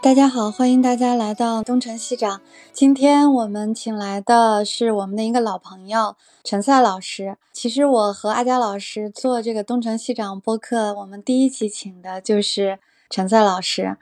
大家好，欢迎大家来到东城西长。今天我们请来的是我们的一个老朋友陈赛老师。其实我和阿佳老师做这个东城西长播客，我们第一期请的就是陈赛老师。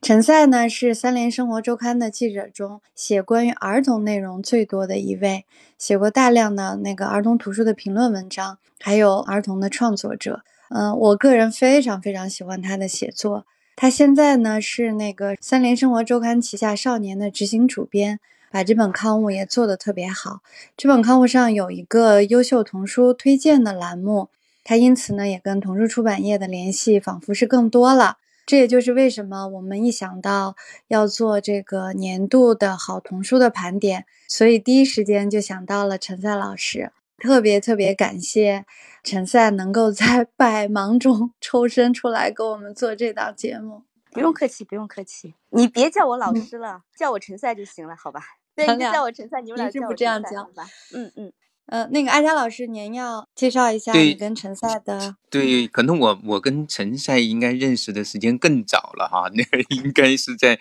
陈赛呢是三联生活周刊的记者中写关于儿童内容最多的一位，写过大量的那个儿童图书的评论文章，还有儿童的创作者。嗯，我个人非常非常喜欢他的写作。他现在呢是那个三联生活周刊旗下少年的执行主编，把这本刊物也做得特别好。这本刊物上有一个优秀童书推荐的栏目，他因此呢也跟童书出版业的联系仿佛是更多了。这也就是为什么我们一想到要做这个年度的好童书的盘点，所以第一时间就想到了陈赛老师。特别特别感谢。陈赛能够在 百忙中 抽身出来给我们做这档节目，不用客气，不用客气，你别叫我老师了，叫我陈赛就行了，好吧？对，你叫我陈赛，你们俩就不这样叫吧？嗯嗯，呃，那个阿佳老师，您要介绍一下你跟陈赛的？对，可能我我跟陈赛应该认识的时间更早了哈，那个应该是在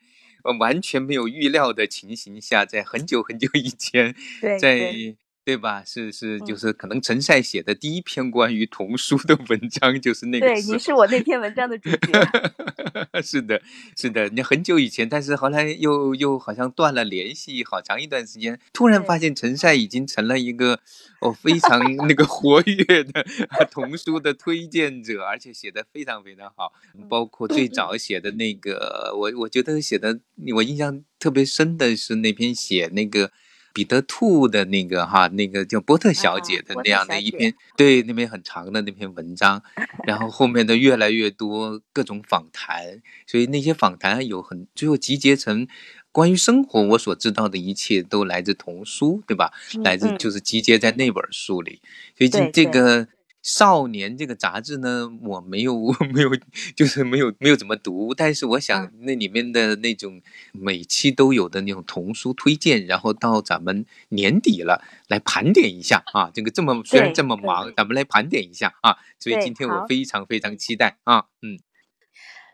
完全没有预料的情形下，在很久很久以前，在。对吧？是是，就是可能陈赛写的第一篇关于童书的文章就是那个。对，你是我那篇文章的主角。是的，是的，你很久以前，但是后来又又好像断了联系，好长一段时间，突然发现陈赛已经成了一个哦非常 那个活跃的童书的推荐者，而且写的非常非常好。包括最早写的那个，我我觉得写的我印象特别深的是那篇写那个。彼得兔的那个哈，那个叫波特小姐的那样的一篇，对，那篇很长的那篇文章，然后后面的越来越多各种访谈，所以那些访谈有很最后集结成关于生活我所知道的一切都来自童书，对吧？来自就是集结在那本书里，所以这这个。少年这个杂志呢，我没有没有，就是没有没有怎么读。但是我想那里面的那种每期都有的那种童书推荐，然后到咱们年底了来盘点一下啊。这个这么虽然这么忙，咱们来盘点一下啊。所以今天我非常非常期待啊。嗯，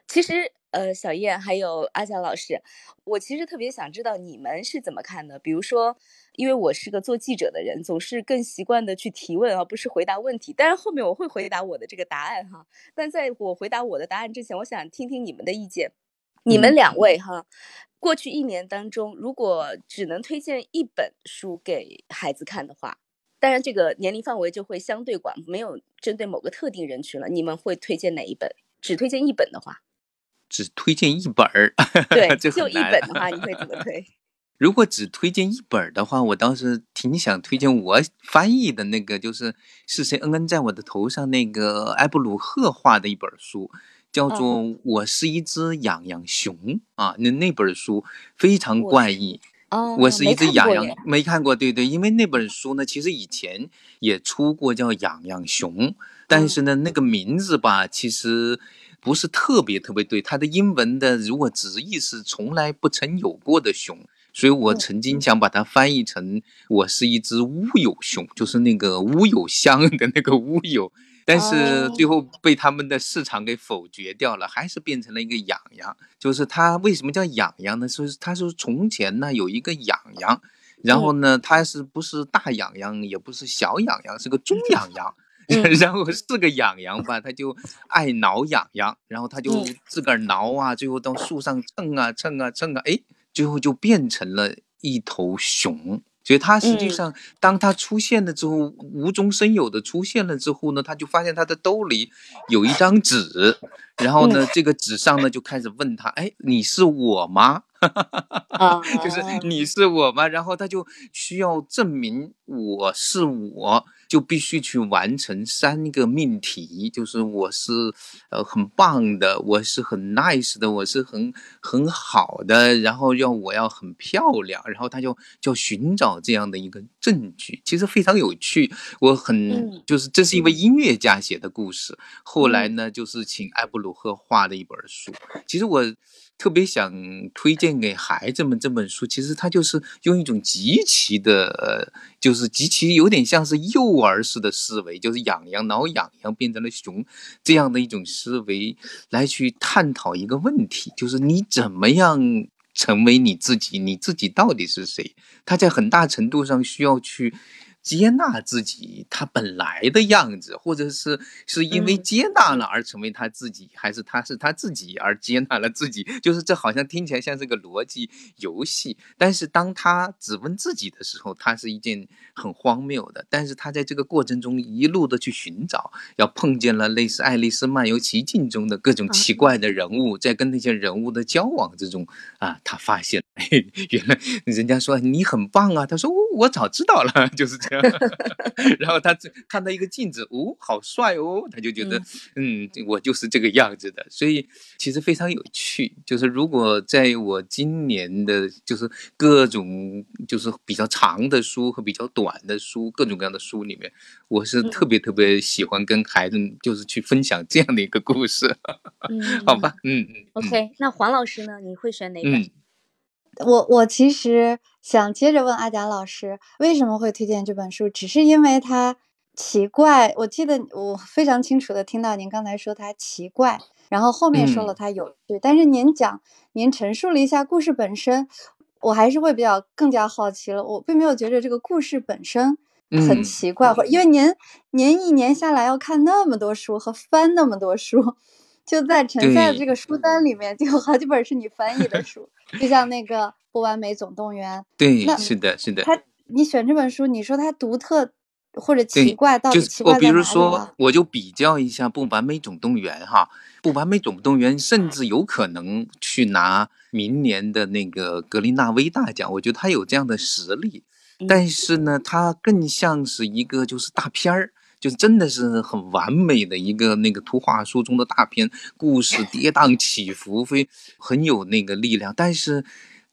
其实。呃，小燕还有阿佳老师，我其实特别想知道你们是怎么看的。比如说，因为我是个做记者的人，总是更习惯的去提问，而不是回答问题。当然后面我会回答我的这个答案哈。但在我回答我的答案之前，我想听听你们的意见。你们两位哈，过去一年当中，如果只能推荐一本书给孩子看的话，当然这个年龄范围就会相对广，没有针对某个特定人群了。你们会推荐哪一本？只推荐一本的话？只推荐一本儿，对，就一本的话，你会怎么推？如果只推荐一本的话，我倒是挺想推荐我翻译的那个，就是是谁恩恩在我的头上那个埃布鲁赫画的一本书，叫做《我是一只痒痒熊》啊。那那本书非常怪异。哦，我是一只痒痒，没看过，对对，因为那本书呢，其实以前也出过叫《痒痒熊》，但是呢，那个名字吧，其实。不是特别特别对，它的英文的如果直译是从来不曾有过的熊，所以我曾经想把它翻译成我是一只乌有熊，就是那个乌有香的那个乌有，但是最后被他们的市场给否决掉了，还是变成了一个痒痒。就是它为什么叫痒痒呢？是它说从前呢有一个痒痒，然后呢它是不是大痒痒，也不是小痒痒，是个中痒痒。然后是个痒痒吧，他就爱挠痒痒，然后他就自个儿挠啊，最后到树上蹭啊蹭啊蹭啊，哎，最后就变成了一头熊。所以他实际上，当他出现了之后，无中生有的出现了之后呢，他就发现他的兜里有一张纸，然后呢，这个纸上呢就开始问他，哎，你是我吗？啊，就是你是我吗？然后他就需要证明我是我。就必须去完成三个命题，就是我是呃很棒的，我是很 nice 的，我是很很好的，然后要我要很漂亮，然后他就就寻找这样的一个证据，其实非常有趣。我很就是这是一位音乐家写的故事，后来呢就是请埃布鲁赫画的一本书。其实我。特别想推荐给孩子们这本书，其实它就是用一种极其的，就是极其有点像是幼儿式的思维，就是痒痒挠痒痒变成了熊这样的一种思维来去探讨一个问题，就是你怎么样成为你自己，你自己到底是谁？他在很大程度上需要去。接纳自己他本来的样子，或者是是因为接纳了而成为他自己，还是他是他自己而接纳了自己？就是这好像听起来像是个逻辑游戏，但是当他只问自己的时候，他是一件很荒谬的。但是他在这个过程中一路的去寻找，要碰见了类似《爱丽丝漫游奇境》中的各种奇怪的人物，在跟那些人物的交往之中啊，他发现，原来人家说你很棒啊，他说我早知道了，就是这样。然后他看到一个镜子，哦，好帅哦，他就觉得，嗯，我就是这个样子的。所以其实非常有趣。就是如果在我今年的，就是各种就是比较长的书和比较短的书，各种各样的书里面，我是特别特别喜欢跟孩子就是去分享这样的一个故事。嗯，好吧，嗯嗯。OK，那黄老师呢？你会选哪本？我我其实想接着问阿贾老师，为什么会推荐这本书？只是因为它奇怪。我记得我非常清楚的听到您刚才说它奇怪，然后后面说了它有趣。但是您讲，您陈述了一下故事本身，我还是会比较更加好奇了。我并没有觉得这个故事本身很奇怪，或因为您您一年下来要看那么多书和翻那么多书。就在陈赛的这个书单里面，就有好几本是你翻译的书，就像那个《不完美总动员》。对，是的，是的。他，你选这本书，你说它独特或者奇怪，到底奇怪在哪里？我比如说，我就比较一下《不完美总动员》哈，《不完美总动员》甚至有可能去拿明年的那个格林纳威大奖，我觉得他有这样的实力。但是呢，它更像是一个就是大片儿。就是真的是很完美的一个那个图画书中的大片，故事跌宕起伏，非很有那个力量，但是。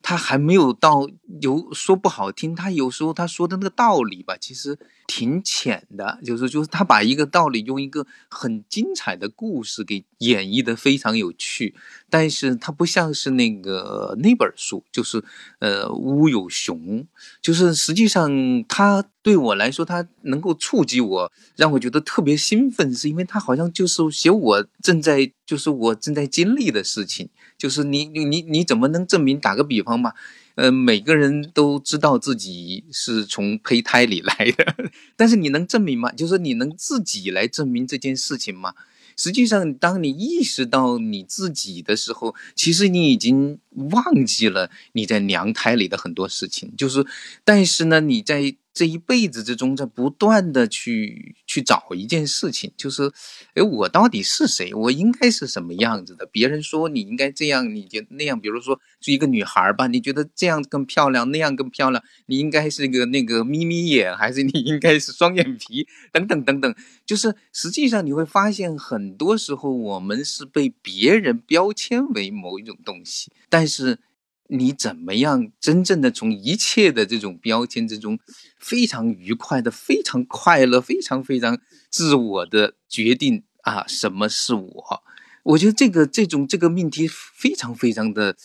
他还没有到有说不好听，他有时候他说的那个道理吧，其实挺浅的，就是就是他把一个道理用一个很精彩的故事给演绎的非常有趣，但是他不像是那个那本书，就是呃乌有熊，就是实际上他对我来说，他能够触及我，让我觉得特别兴奋，是因为他好像就是写我正在就是我正在经历的事情。就是你你你怎么能证明？打个比方嘛，呃，每个人都知道自己是从胚胎里来的，但是你能证明吗？就是你能自己来证明这件事情吗？实际上，当你意识到你自己的时候，其实你已经忘记了你在娘胎里的很多事情。就是，但是呢，你在。这一辈子之中，在不断的去去找一件事情，就是，哎，我到底是谁？我应该是什么样子的？别人说你应该这样，你觉得那样？比如说，是一个女孩吧，你觉得这样更漂亮，那样更漂亮？你应该是一个那个眯眯眼，还是你应该是双眼皮？等等等等，就是实际上你会发现，很多时候我们是被别人标签为某一种东西，但是。你怎么样真正的从一切的这种标签之中，非常愉快的、非常快乐、非常非常自我的决定啊？什么是我？我觉得这个这种这个命题非常非常的。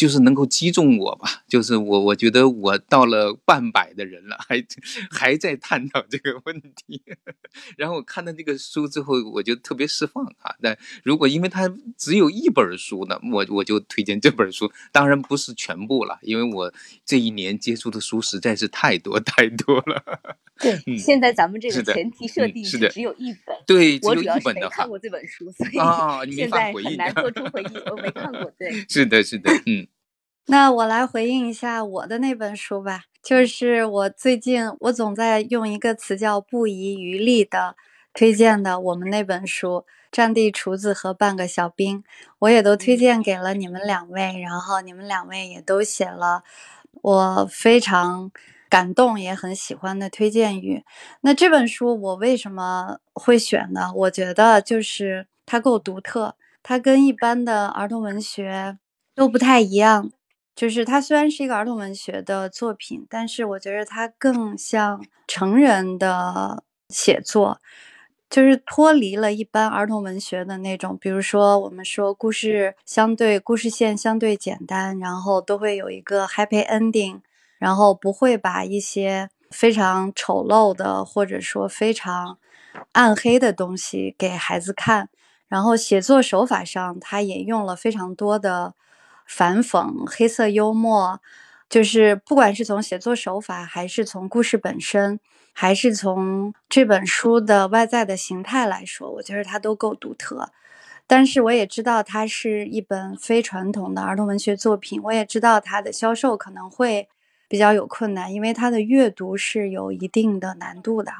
就是能够击中我吧，就是我，我觉得我到了半百的人了，还还在探讨这个问题。然后我看到这个书之后，我就特别释放啊。但如果因为它只有一本书呢，我我就推荐这本书。当然不是全部了，因为我这一年接触的书实在是太多 太多了。对，现在咱们这个前提设定是只有一本。对，我主要是没看过这本书，所以现在很难做出回忆。我没看过，对。是的，是的，嗯。那我来回应一下我的那本书吧，就是我最近我总在用一个词叫“不遗余力”的推荐的我们那本书《战地厨子和半个小兵》，我也都推荐给了你们两位，然后你们两位也都写了我非常感动也很喜欢的推荐语。那这本书我为什么会选呢？我觉得就是它够独特，它跟一般的儿童文学都不太一样。就是它虽然是一个儿童文学的作品，但是我觉得它更像成人的写作。就是脱离了一般儿童文学的那种，比如说我们说故事相对故事线相对简单，然后都会有一个 happy ending，然后不会把一些非常丑陋的或者说非常暗黑的东西给孩子看。然后写作手法上，他也用了非常多的反讽、黑色幽默，就是不管是从写作手法还是从故事本身。还是从这本书的外在的形态来说，我觉得它都够独特。但是我也知道它是一本非传统的儿童文学作品，我也知道它的销售可能会比较有困难，因为它的阅读是有一定的难度的，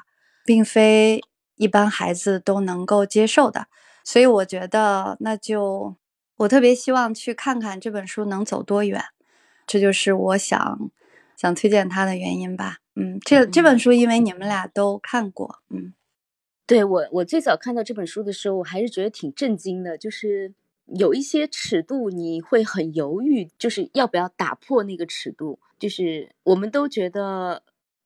并非一般孩子都能够接受的。所以我觉得，那就我特别希望去看看这本书能走多远，这就是我想想推荐它的原因吧。嗯，这这本书因为你们俩都看过，嗯，对我我最早看到这本书的时候，我还是觉得挺震惊的，就是有一些尺度你会很犹豫，就是要不要打破那个尺度。就是我们都觉得，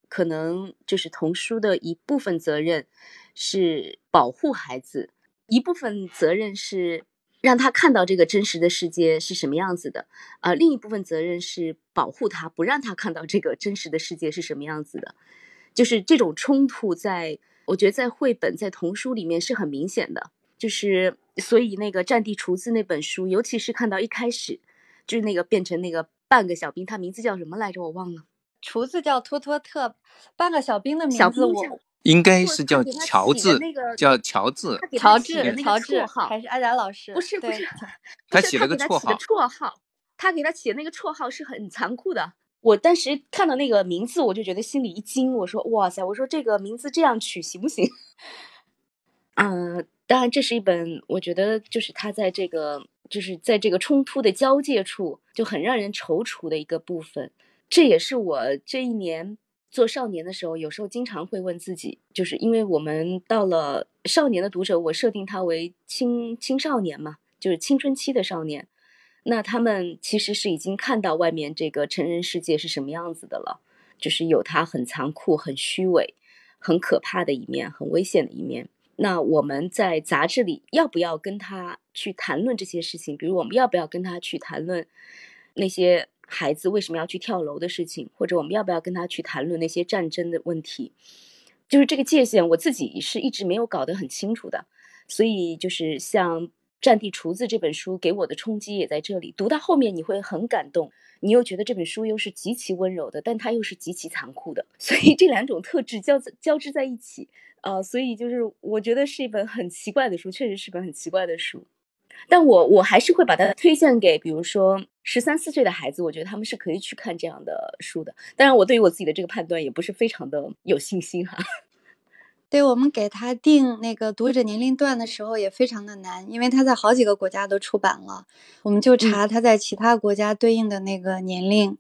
可能就是童书的一部分责任是保护孩子，一部分责任是。让他看到这个真实的世界是什么样子的，呃，另一部分责任是保护他，不让他看到这个真实的世界是什么样子的。就是这种冲突，在我觉得在绘本、在童书里面是很明显的。就是所以那个《战地厨子》那本书，尤其是看到一开始，就是那个变成那个半个小兵，他名字叫什么来着？我忘了。厨子叫托托特，半个小兵的名字我。应该是叫乔治，叫乔治，乔治，乔治，还是阿达老师？不是，不是，他起了个绰号。绰号，他给他起的那个绰号是很残酷的。我当时看到那个名字，我就觉得心里一惊。我说：“哇塞！”我说这个名字这样取行不行？嗯，当然，这是一本我觉得就是他在这个就是在这个冲突的交界处就很让人踌躇的一个部分。这也是我这一年。做少年的时候，有时候经常会问自己，就是因为我们到了少年的读者，我设定他为青青少年嘛，就是青春期的少年，那他们其实是已经看到外面这个成人世界是什么样子的了，就是有他很残酷、很虚伪、很可怕的一面，很危险的一面。那我们在杂志里要不要跟他去谈论这些事情？比如我们要不要跟他去谈论那些？孩子为什么要去跳楼的事情，或者我们要不要跟他去谈论那些战争的问题，就是这个界限，我自己是一直没有搞得很清楚的。所以，就是像《战地厨子》这本书给我的冲击也在这里。读到后面你会很感动，你又觉得这本书又是极其温柔的，但它又是极其残酷的。所以这两种特质交交织在一起，呃，所以就是我觉得是一本很奇怪的书，确实是本很奇怪的书。但我我还是会把它推荐给，比如说十三四岁的孩子，我觉得他们是可以去看这样的书的。当然，我对于我自己的这个判断也不是非常的有信心哈。对我们给他定那个读者年龄段的时候也非常的难，因为他在好几个国家都出版了，我们就查他在其他国家对应的那个年龄。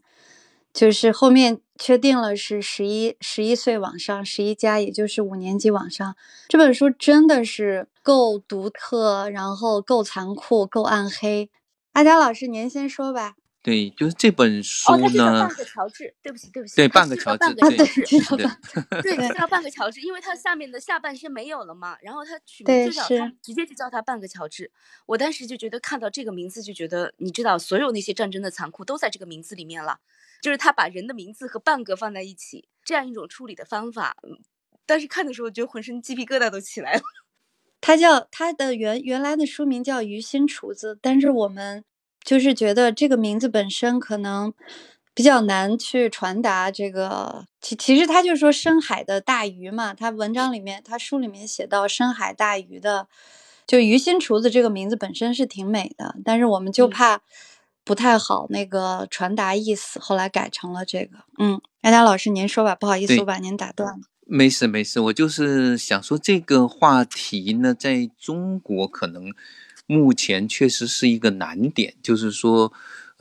就是后面确定了是十一十一岁往上，十一加，也就是五年级往上。这本书真的是够独特，然后够残酷，够暗黑。阿佳老师，您先说吧。对，就是这本书呢。哦，他叫半个乔治，对不起，对不起。对，半 个乔治，对，对，对，叫半个乔治，因为他下面的下半身没有了嘛，然后他取名就叫他，直接就叫他半个乔治。我当时就觉得看到这个名字就觉得，你知道，所有那些战争的残酷都在这个名字里面了。就是他把人的名字和半个放在一起，这样一种处理的方法，但是看的时候觉得浑身鸡皮疙瘩都起来了。他叫他的原原来的书名叫《鱼心厨子》，但是我们就是觉得这个名字本身可能比较难去传达这个。其其实他就说深海的大鱼嘛，他文章里面他书里面写到深海大鱼的，就鱼心厨子这个名字本身是挺美的，但是我们就怕。不太好，那个传达意思，后来改成了这个。嗯，艾达老师，您说吧，不好意思，我把您打断了。没事没事，我就是想说这个话题呢，在中国可能目前确实是一个难点，就是说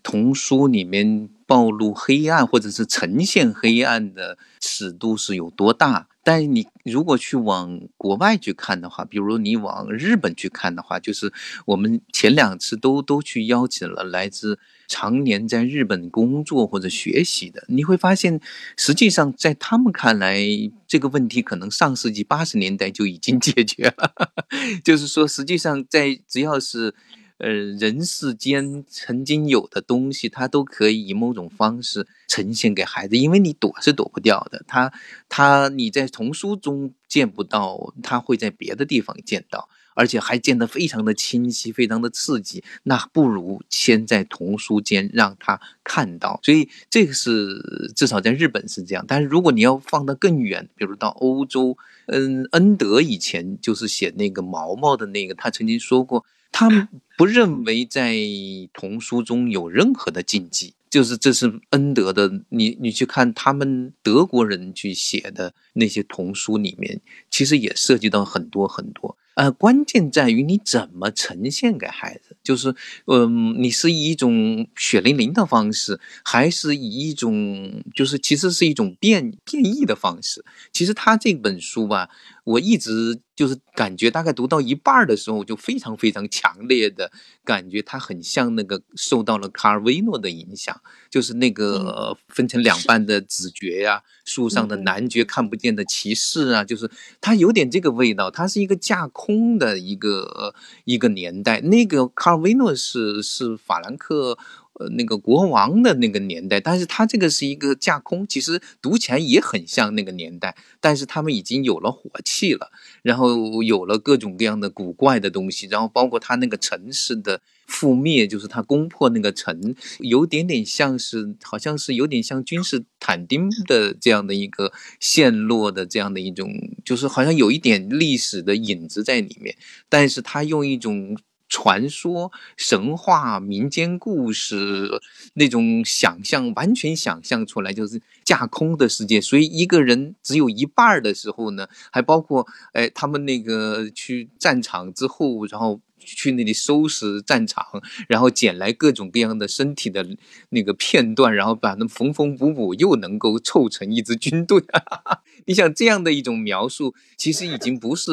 童书里面。暴露黑暗或者是呈现黑暗的尺度是有多大。但你如果去往国外去看的话，比如你往日本去看的话，就是我们前两次都都去邀请了来自常年在日本工作或者学习的，你会发现，实际上在他们看来，这个问题可能上世纪八十年代就已经解决了。就是说，实际上在只要是。呃，人世间曾经有的东西，它都可以以某种方式呈现给孩子，因为你躲是躲不掉的。他他你在童书中见不到，他会在别的地方见到，而且还见得非常的清晰，非常的刺激。那不如先在童书间让他看到。所以这个是至少在日本是这样。但是如果你要放得更远，比如到欧洲，嗯，恩德以前就是写那个毛毛的那个，他曾经说过。他不认为在童书中有任何的禁忌，就是这是恩德的。你你去看他们德国人去写的那些童书里面，其实也涉及到很多很多。呃，关键在于你怎么呈现给孩子，就是，嗯，你是以一种血淋淋的方式，还是以一种就是其实是一种变变异的方式。其实他这本书吧，我一直就是感觉大概读到一半的时候，就非常非常强烈的感觉，它很像那个受到了卡尔维诺的影响，就是那个分成两半的子爵呀，树上的男爵看不见的骑士啊，就是它有点这个味道，它是一个架空。空的一个一个年代，那个卡尔维诺是是法兰克呃那个国王的那个年代，但是他这个是一个架空，其实读起来也很像那个年代，但是他们已经有了火器了，然后有了各种各样的古怪的东西，然后包括他那个城市的。覆灭就是他攻破那个城，有点点像是，好像是有点像君士坦丁的这样的一个陷落的这样的一种，就是好像有一点历史的影子在里面，但是他用一种传说、神话、民间故事那种想象，完全想象出来就是架空的世界，所以一个人只有一半的时候呢，还包括哎，他们那个去战场之后，然后。去那里收拾战场，然后捡来各种各样的身体的那个片段，然后把它们缝缝补补，又能够凑成一支军队。你想这样的一种描述，其实已经不是，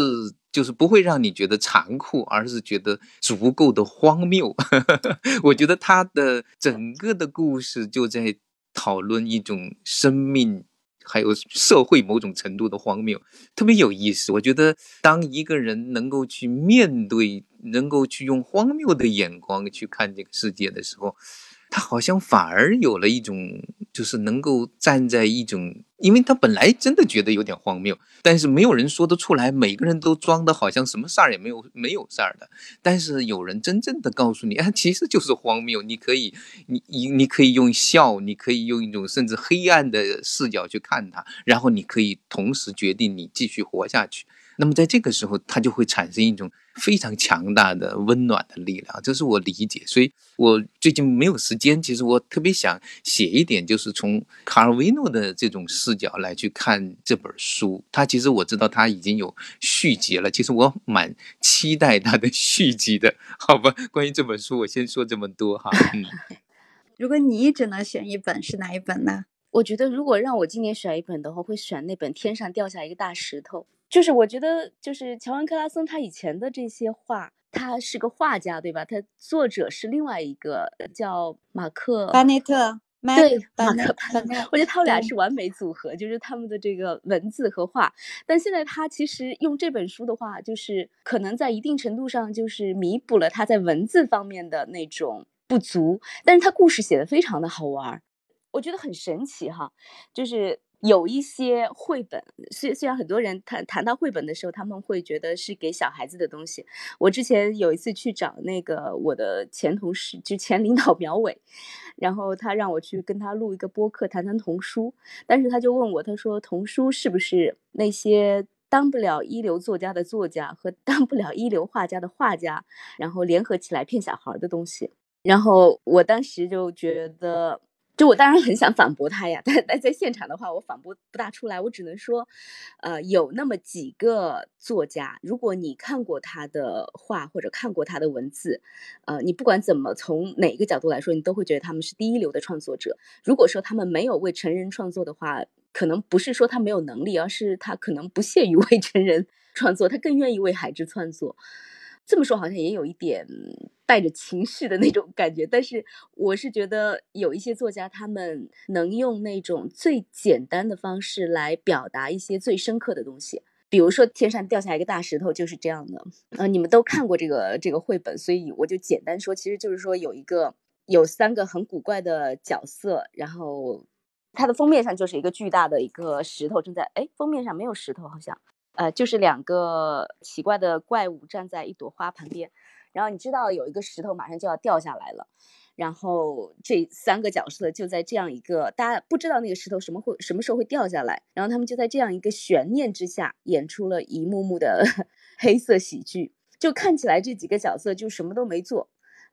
就是不会让你觉得残酷，而是觉得足够的荒谬。我觉得他的整个的故事就在讨论一种生命。还有社会某种程度的荒谬，特别有意思。我觉得，当一个人能够去面对，能够去用荒谬的眼光去看这个世界的时候。他好像反而有了一种，就是能够站在一种，因为他本来真的觉得有点荒谬，但是没有人说得出来，每个人都装的好像什么事儿也没有，没有事儿的。但是有人真正的告诉你，啊，其实就是荒谬。你可以，你你你可以用笑，你可以用一种甚至黑暗的视角去看它，然后你可以同时决定你继续活下去。那么在这个时候，它就会产生一种。非常强大的温暖的力量，这是我理解。所以我最近没有时间，其实我特别想写一点，就是从卡尔维诺的这种视角来去看这本书。他其实我知道他已经有续集了，其实我蛮期待他的续集的。好吧，关于这本书，我先说这么多哈。嗯，如果你只能选一本，是哪一本呢？我觉得如果让我今年选一本的话，会选那本《天上掉下一个大石头》。就是我觉得，就是乔恩·克拉森他以前的这些画，他是个画家，对吧？他作者是另外一个叫马克·巴内特，对，马克·巴内特。我觉得他们俩是完美组合，就是他们的这个文字和画。但现在他其实用这本书的话，就是可能在一定程度上就是弥补了他在文字方面的那种不足，但是他故事写的非常的好玩，我觉得很神奇哈，就是。有一些绘本，虽虽然很多人谈谈到绘本的时候，他们会觉得是给小孩子的东西。我之前有一次去找那个我的前同事，就前领导苗伟，然后他让我去跟他录一个播客，谈谈童书。但是他就问我，他说童书是不是那些当不了一流作家的作家和当不了一流画家的画家，然后联合起来骗小孩的东西？然后我当时就觉得。就我当然很想反驳他呀，但但在现场的话，我反驳不大出来。我只能说，呃，有那么几个作家，如果你看过他的画或者看过他的文字，呃，你不管怎么从哪个角度来说，你都会觉得他们是第一流的创作者。如果说他们没有为成人创作的话，可能不是说他没有能力，而是他可能不屑于 为成人创作，他更愿意为孩子创作。这么说好像也有一点带着情绪的那种感觉，但是我是觉得有一些作家，他们能用那种最简单的方式来表达一些最深刻的东西。比如说天上掉下一个大石头就是这样的。呃，你们都看过这个这个绘本，所以我就简单说，其实就是说有一个有三个很古怪的角色，然后它的封面上就是一个巨大的一个石头正在，哎，封面上没有石头好像。呃，就是两个奇怪的怪物站在一朵花旁边，然后你知道有一个石头马上就要掉下来了，然后这三个角色就在这样一个大家不知道那个石头什么会什么时候会掉下来，然后他们就在这样一个悬念之下演出了一幕幕的 黑色喜剧，就看起来这几个角色就什么都没做。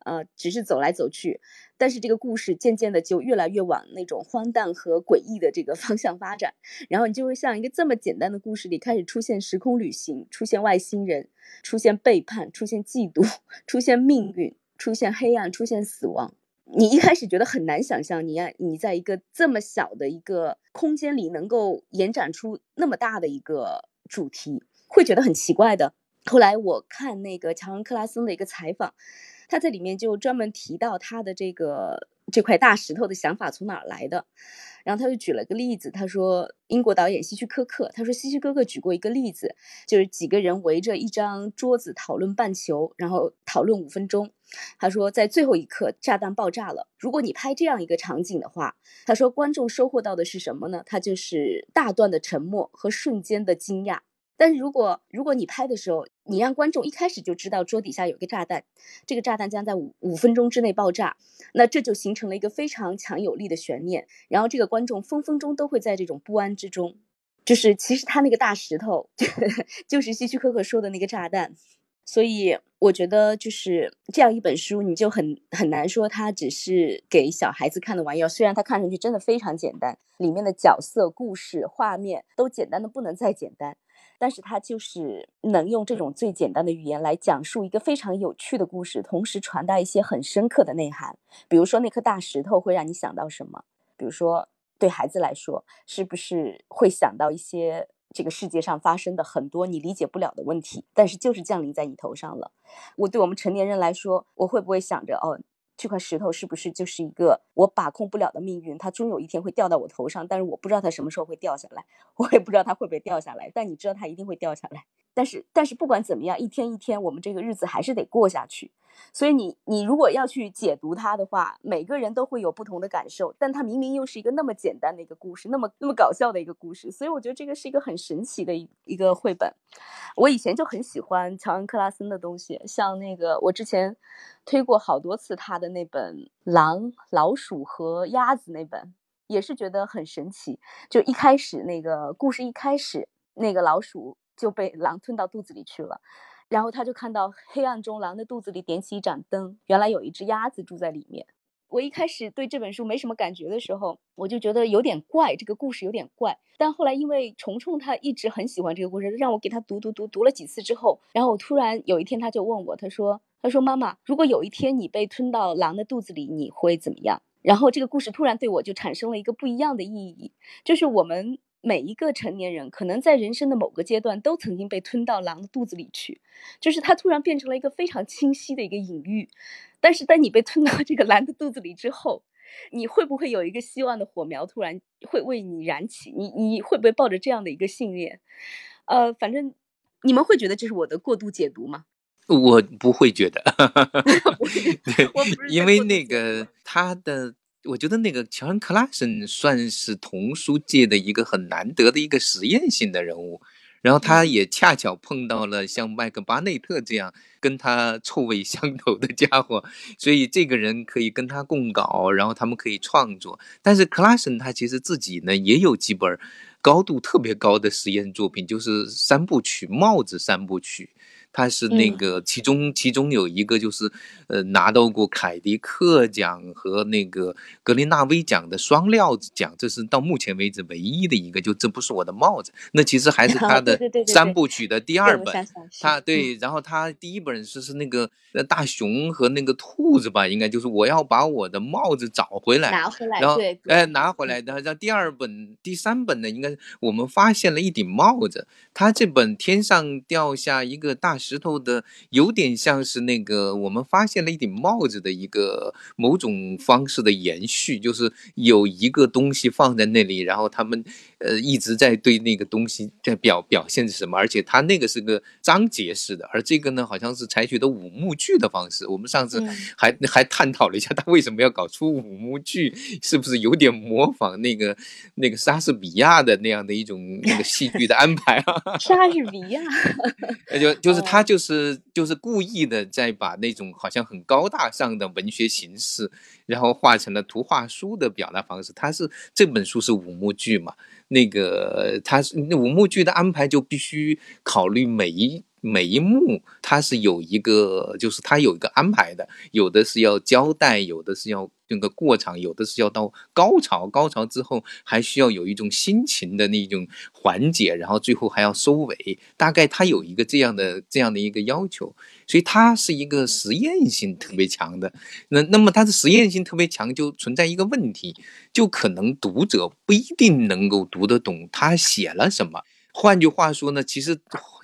呃，只是走来走去，但是这个故事渐渐的就越来越往那种荒诞和诡异的这个 方向发展，然后你就会像一个这么简单的故事里开始出现时空旅行，出现外星人，出现背叛，出现嫉妒，出现命运，出现黑暗，出现死亡。你一开始觉得很难想象，你你在一个这么小的一个空间里能够延展出那么大的一个主题，会觉得很奇怪的。后来我看那个乔恩·克拉森的一个采访。他在里面就专门提到他的这个这块大石头的想法从哪儿来的，然后他就举了个例子，他说英国导演希区柯克，他说希区柯克举过一个例子，就是几个人围着一张桌子讨论半球，然后讨论五分钟，他说在最后一刻炸弹爆炸了，如果你拍这样一个场景的话，他说观众收获到的是什么呢？他就是大段的沉默和瞬间的惊讶。但是如果如果你拍的时候，你让观众一开始就知道桌底下有个炸弹，这个炸弹将在五五分钟之内爆炸，那这就形成了一个非常强有力的悬念。然后这个观众分分钟都会在这种不安之中，就是其实他那个大石头 就是希区柯克说的那个炸弹。所以我觉得就是这样一本书，你就很很难说它只是给小孩子看的玩意儿。虽然它看上去真的非常简单，里面的角色、故事、画面都简单的不能再简单。但是它就是能用这种最简单的语言来讲述一个非常有趣的故事，同时传达一些很深刻的内涵。比如说那颗大石头会让你想到什么？比如说对孩子来说，是不是会想到一些这个世界上发生的很多你理解不了的问题，但是就是降临在你头上了？我对我们成年人来说，我会不会想着哦？这块石头是不是就是一个我把控不了的命运？它终有一天会掉到我头上，但是我不知道它什么时候会掉下来，我也不知道它会不会掉下来。但你知道它一定会掉下来。但是，但是不管怎么样，一天一天，我们这个日子还是得过下去。所以你你如果要去解读它的话，每个人都会有不同的感受。但它明明又是一个那么简单的一个故事，那么那么搞笑的一个故事。所以我觉得这个是一个很神奇的一一个绘本。我以前就很喜欢乔恩·克拉森的东西，像那个我之前推过好多次他的那本《狼、老鼠和鸭子》那本，也是觉得很神奇。就一开始那个故事一开始，那个老鼠就被狼吞到肚子里去了。然后他就看到黑暗中狼的肚子里点起一盏灯，原来有一只鸭子住在里面。我一开始对这本书没什么感觉的时候，我就觉得有点怪，这个故事有点怪。但后来因为虫虫他一直很喜欢这个故事，让我给他读读读读了几次之后，然后我突然有一天他就问我，他说：“他说妈妈，如果有一天你被吞到狼的肚子里，你会怎么样？”然后这个故事突然对我就产生了一个不一样的意义，就是我们。每一个成年人可能在人生的某个阶段都曾经被吞到狼的肚子里去，就是它突然变成了一个非常清晰的一个隐喻。但是当你被吞到这个狼的肚子里之后，你会不会有一个希望的火苗突然会为你燃起？你你会不会抱着这样的一个信念？呃，反正你们会觉得这是我的过度解读吗？我不会觉得，对，因为那个他的。我觉得那个乔恩·克拉森算是童书界的一个很难得的一个实验性的人物，然后他也恰巧碰到了像麦克巴内特这样跟他臭味相投的家伙，所以这个人可以跟他共稿，然后他们可以创作。但是克拉森他其实自己呢也有几本高度特别高的实验作品，就是三部曲《帽子三部曲》。他是那个其中其中有一个就是呃拿到过凯迪克奖和那个格林纳威奖的双料子奖，这是到目前为止唯一的一个。就这不是我的帽子，那其实还是 他的三部曲的第二本。他对，然后他第一本是是那个大熊和那个兔子吧，应该就是我要把我的帽子找回来，拿回来，然后哎拿回来，然后第二本第三本呢，应该我们发现了一顶帽子。他这本天上掉下一个大石头的，有点像是那个我们发现了一顶帽子的一个某种方式的延续，就是有一个东西放在那里，然后他们呃一直在对那个东西在表表现是什么，而且他那个是个章节式的，而这个呢好像是采取的五幕剧的方式。我们上次还还探讨了一下他为什么要搞出五幕剧，是不是有点模仿那个那个莎士比亚的那样的一种那个戏剧的安排啊？莎士比亚，那就就 是他就是就是故意的在把那种好像很高大上的文学形式，然后画成了图画书的表达方式。他是这本书是五幕剧嘛？那个他是那五幕剧的安排就必须考虑每一。每一幕它是有一个，就是它有一个安排的，有的是要交代，有的是要那个过场，有的是要到高潮，高潮之后还需要有一种心情的那种缓解，然后最后还要收尾。大概它有一个这样的这样的一个要求，所以它是一个实验性特别强的。那那么它的实验性特别强，就存在一个问题，就可能读者不一定能够读得懂他写了什么。换句话说呢，其实。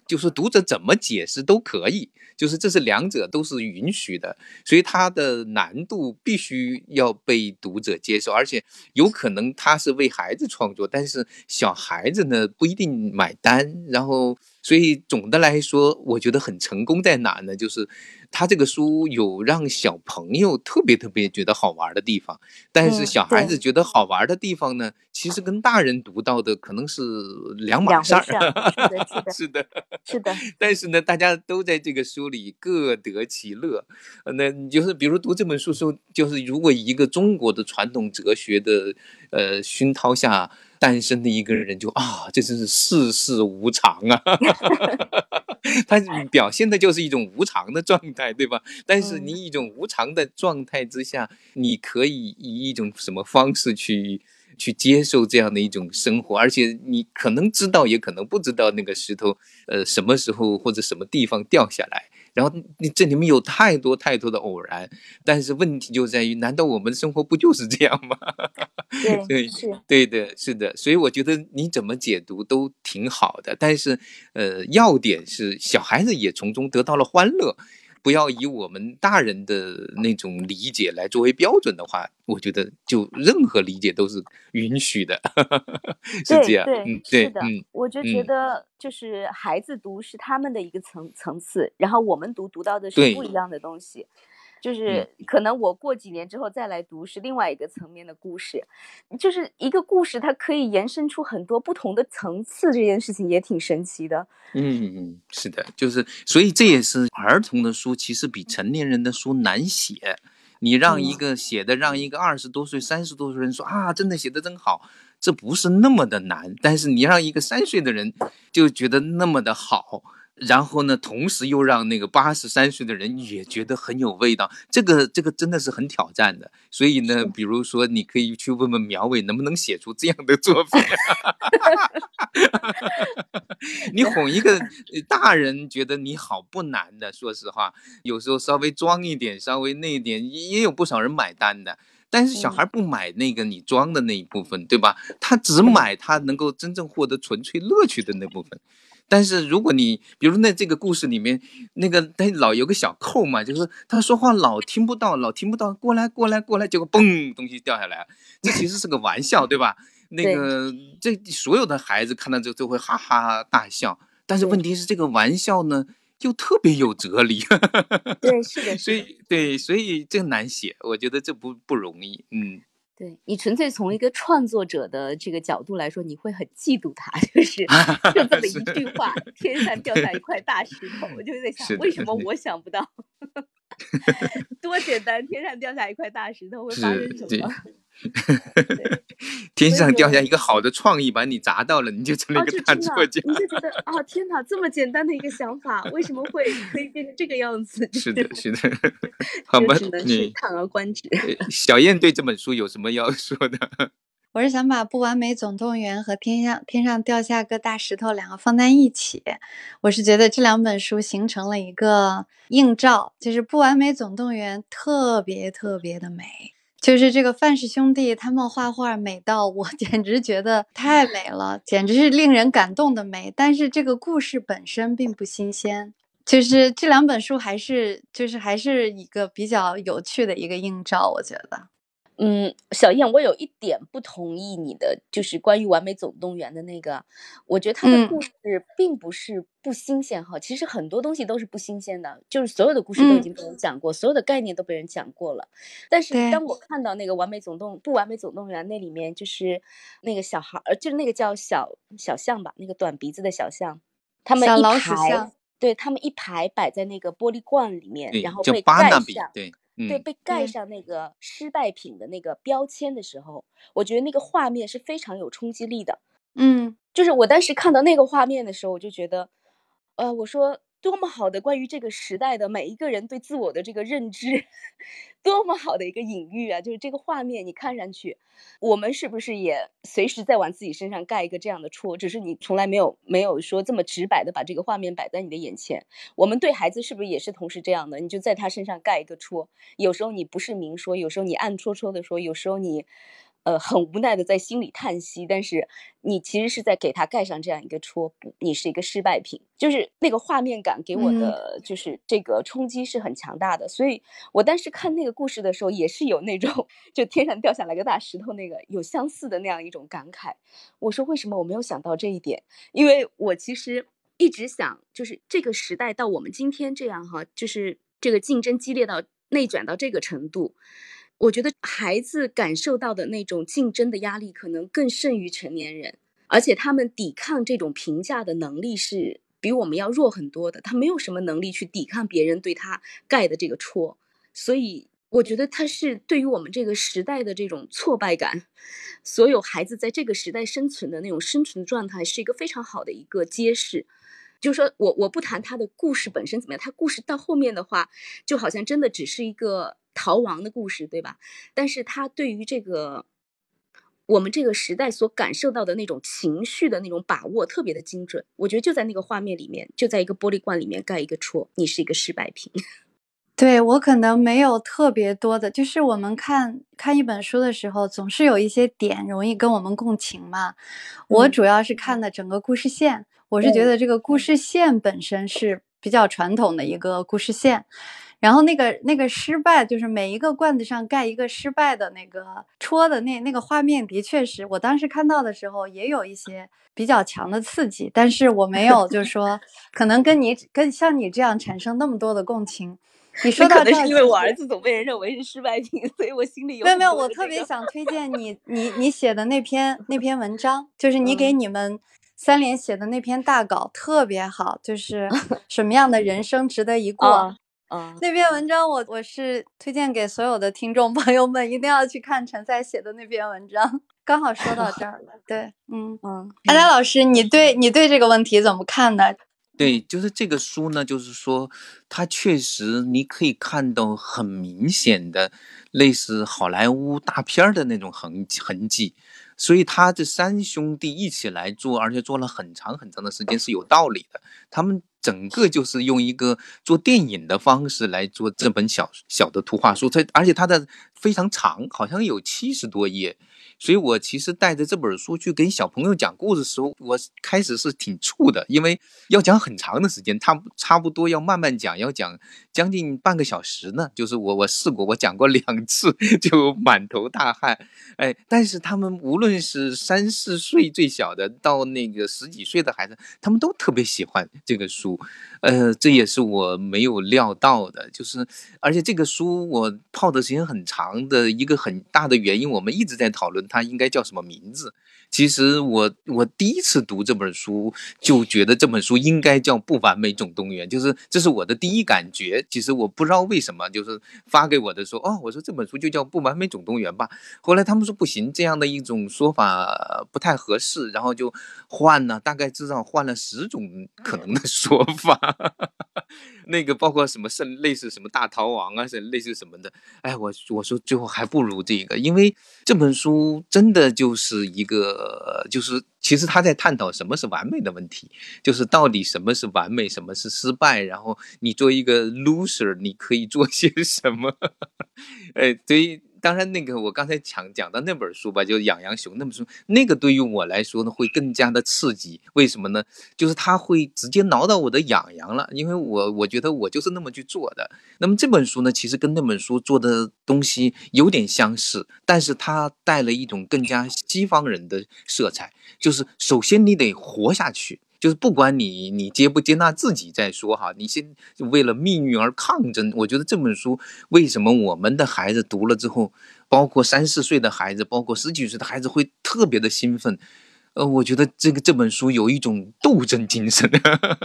就是读者怎么解释都可以，就是这是两者都是允许的，所以它的难度必须要被读者接受，而且有可能他是为孩子创作，但是小孩子呢不一定买单，然后。所以总的来说，我觉得很成功在哪呢？就是他这个书有让小朋友特别特别觉得好玩的地方，但是小孩子觉得好玩的地方呢，其实跟大人读到的可能是两码事儿。是的，是的。但是呢，大家都在这个书里各得其乐。那你就是比如读这本书时候，就是如果一个中国的传统哲学的呃熏陶下。单身的一个人就啊，这真是世事无常啊！他表现的就是一种无常的状态，对吧？但是你一种无常的状态之下，你可以以一种什么方式去去接受这样的一种生活？而且你可能知道，也可能不知道那个石头呃什么时候或者什么地方掉下来。然后你这里面有太多太多的偶然，但是问题就在于，难道我们的生活不就是这样吗？对，是，对的，是的。所以我觉得你怎么解读都挺好的，但是呃，要点是小孩子也从中得到了欢乐。不要以我们大人的那种理解来作为标准的话，我觉得就任何理解都是允许的，是这样。对，是的。我就觉得，就是孩子读是他们的一个层层次，然后我们读读到的是不一样的东西。就是可能我过几年之后再来读是另外一个层面的故事，就是一个故事它可以延伸出很多不同的层次，这件事情也挺神奇的。嗯嗯，是的，就是所以这也是儿童的书其实比成年人的书难写。你让一个写的让一个二十多岁、三十多岁人说啊，真的写的真好，这不是那么的难。但是你让一个三岁的人就觉得那么的好。然后呢，同时又让那个八十三岁的人也觉得很有味道，这个这个真的是很挑战的。所以呢，比如说你可以去问问苗伟，能不能写出这样的作品。你哄一个大人觉得你好不难的，说实话，有时候稍微装一点，稍微那一点，也有不少人买单的。但是小孩不买那个你装的那一部分，对吧？他只买他能够真正获得纯粹乐趣的那部分。但是如果你，比如那这个故事里面，那个他老有个小扣嘛，就是他说话老听不到，老听不到，过来过来过来，结果嘣，东西掉下来，这其实是个玩笑，对吧？那个这所有的孩子看到这都会哈哈大笑，但是问题是这个玩笑呢，又特别有哲理。对，是的，所以对，所以这难写，我觉得这不不容易，嗯。对你纯粹从一个创作者的这个角度来说，你会很嫉妒他，就是 就这么一句话，天上 掉下一块大石头，我就在想，为什么我想不到？多简单，天上掉下一块大石头会发生什么？天上掉下一个好的创意，把你砸到了，你就成了一个大作家。你就觉得啊，天哪，这么简单的一个想法，为什么会可以变成这个样子？是的，是的。好吧，你叹而观止。小燕对这本书有什么要说的？我是想把《不完美总动员》和《天上天上掉下个大石头》两个放在一起。我是觉得这两本书形成了一个映照，就是《不完美总动员》特别特别的美，就是这个范氏兄弟他们画画美到我 简直觉得太美了，简直是令人感动的美。但是这个故事本身并不新鲜，就是这两本书还是就是还是一个比较有趣的一个映照，我觉得。嗯，小燕，我有一点不同意你的，就是关于《完美总动员》的那个，我觉得他的故事并不是不新鲜哈。其实很多东西都是不新鲜的，就是所有的故事都已经被人讲过，所有的概念都被人讲过了。但是当我看到那个《完美总动不完美总动员》那里面，就是那个小孩，呃，就是那个叫小小象吧，那个短鼻子的小象，他们一排，对他们一排摆在那个玻璃罐里面，然后被盖上，对。对，被盖上那个失败品的那个标签的时候，我觉得那个画面是非常有冲击力的。嗯，就是我当时看到那个画面的时候，我就觉得，呃，我说。多么好的关于这个时代的每一个人对自我的这个认知，多么好的一个隐喻啊！就是这个画面，你看上去，我们是不是也随时在往自己身上盖一个这样的戳？只是你从来没有没有说这么直白的把这个画面摆在你的眼前。我们对孩子是不是也是同时这样的？你就在他身上盖一个戳，有时候你不是明说，有时候你暗戳戳的说，有时候你。呃，很无奈的在心里叹息，但是你其实是在给他盖上这样一个戳，你是一个失败品，就是那个画面感给我的，就是这个冲击是很强大的。所以我当时看那个故事的时候，也是有那种就天上掉下来个大石头那个有相似的那样一种感慨。我说为什么我没有想到这一点？因为我其实一直想，就是这个时代到我们今天这样哈，就是这个竞争激烈到内卷到这个程度。我觉得孩子感受到的那种竞争的压力可能更甚于成年人，而且他们抵抗这种评价的能力是比我们要弱很多的。他没有什么能力去抵抗别人对他盖的这个戳，所以我觉得他是对于我们这个时代的这种挫败感，所有孩子在这个时代生存的那种生存状态是一个非常好的一个揭示。就是说我我不谈他的故事本身怎么样，他故事到后面的话，就好像真的只是一个。逃亡的故事，对吧？但是他对于这个我们这个时代所感受到的那种情绪的那种把握特别的精准。我觉得就在那个画面里面，就在一个玻璃罐里面盖一个戳，你是一个失败品。对我可能没有特别多的，就是我们看看一本书的时候，总是有一些点容易跟我们共情嘛。我主要是看的整个故事线，我是觉得这个故事线本身是比较传统的一个故事线。然后那个那个失败，就是每一个罐子上盖一个失败的那个戳的那那个画面，的确是我当时看到的时候也有一些比较强的刺激，但是我没有就是说 可能跟你跟像你这样产生那么多的共情。你 说到这，是因为我儿子总被人认为是失败品，所以我心里有没有没有，我特别想推荐你 你你写的那篇那篇文章，就是你给你们三联写的那篇大稿，特别好，就是什么样的人生值得一过。那篇文章我我是推荐给所有的听众朋友们，一定要去看陈赛写的那篇文章。刚好说到这儿了，对，嗯嗯，阿佳老师，你对你对这个问题怎么看呢？对，就是这个书呢，就是说它确实你可以看到很明显的类似好莱坞大片的那种痕痕迹，所以他这三兄弟一起来做，而且做了很长很长的时间是有道理的，他们。整个就是用一个做电影的方式来做这本小小的图画书，它而且它的非常长，好像有七十多页。所以我其实带着这本书去给小朋友讲故事的时候，我开始是挺怵的，因为要讲很长的时间，他差不多要慢慢讲，要讲将近半个小时呢。就是我我试过，我讲过两次就满头大汗，哎，但是他们无论是三四岁最小的到那个十几岁的孩子，他们都特别喜欢这个书。呃，这也是我没有料到的，就是而且这个书我泡的时间很长的一个很大的原因，我们一直在讨论。论它应该叫什么名字。其实我我第一次读这本书就觉得这本书应该叫《不完美总动员》，就是这是我的第一感觉。其实我不知道为什么，就是发给我的说哦，我说这本书就叫《不完美总动员》吧。后来他们说不行，这样的一种说法不太合适，然后就换了，大概至少换了十种可能的说法。那个包括什么是类似什么大逃亡啊，是类似什么的。哎，我我说最后还不如这个，因为这本书真的就是一个，就是其实他在探讨什么是完美的问题，就是到底什么是完美，什么是失败，然后你作为一个 loser，你可以做些什么？哎，对。当然，那个我刚才讲讲到那本书吧，就是《养羊熊》那本书，那个对于我来说呢，会更加的刺激。为什么呢？就是它会直接挠到我的痒痒了，因为我我觉得我就是那么去做的。那么这本书呢，其实跟那本书做的东西有点相似，但是它带了一种更加西方人的色彩，就是首先你得活下去。就是不管你你接不接纳自己再说哈，你先为了命运而抗争。我觉得这本书为什么我们的孩子读了之后，包括三四岁的孩子，包括十几岁的孩子会特别的兴奋。呃，我觉得这个这本书有一种斗争精神，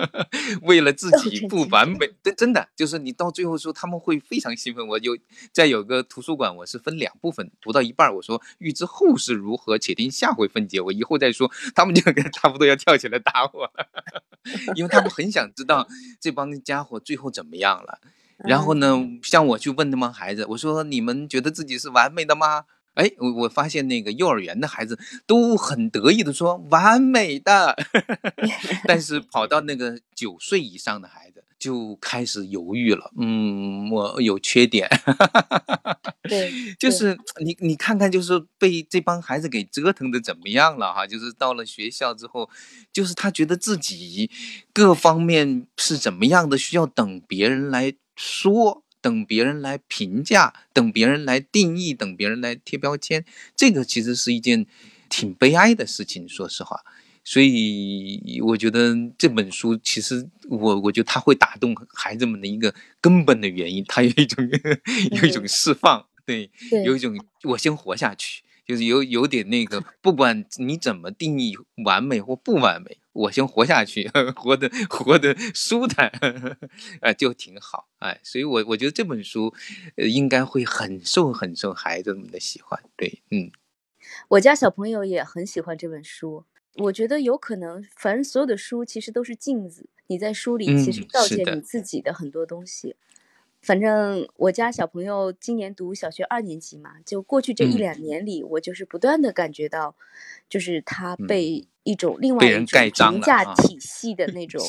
为了自己不完美，真真的就是你到最后说他们会非常兴奋。我有在有个图书馆，我是分两部分读到一半，我说预知后事如何，且听下回分解。我以后再说，他们就差不多要跳起来打我了，因为他们很想知道这帮家伙最后怎么样了。然后呢，像我去问那帮孩子，我说你们觉得自己是完美的吗？哎，我我发现那个幼儿园的孩子都很得意的说完美的，但是跑到那个九岁以上的孩子就开始犹豫了。嗯，我有缺点。对，就是你你看看，就是被这帮孩子给折腾的怎么样了哈？就是到了学校之后，就是他觉得自己各方面是怎么样的，需要等别人来说。等别人来评价，等别人来定义，等别人来贴标签，这个其实是一件挺悲哀的事情。说实话，所以我觉得这本书其实我我觉得它会打动孩子们的一个根本的原因，它有一种 有一种释放，对，有一种我先活下去。就是有有点那个，不管你怎么定义完美或不完美，我先活下去，活得活得舒坦，啊，就挺好，哎，所以我我觉得这本书，呃，应该会很受很受孩子们的喜欢，对，嗯，我家小朋友也很喜欢这本书，我觉得有可能，反正所有的书其实都是镜子，你在书里其实照见你自己的很多东西。反正我家小朋友今年读小学二年级嘛，就过去这一两年里，我就是不断的感觉到，就是他被一种另外一种评价体系的那种，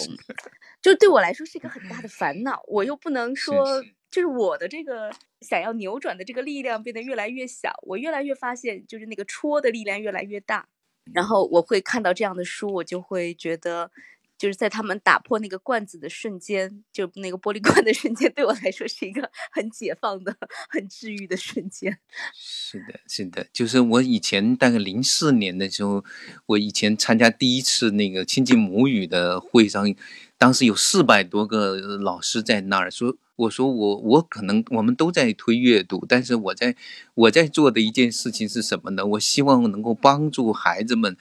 就对我来说是一个很大的烦恼。我又不能说，就是我的这个想要扭转的这个力量变得越来越小，我越来越发现，就是那个戳的力量越来越大。然后我会看到这样的书，我就会觉得。就是在他们打破那个罐子的瞬间，就那个玻璃罐的瞬间，对我来说是一个很解放的、很治愈的瞬间。是的，是的，就是我以前大概零四年的时候，我以前参加第一次那个亲近母语的会上，当时有四百多个老师在那儿说，我说我我可能我们都在推阅读，但是我在我在做的一件事情是什么呢？我希望能够帮助孩子们。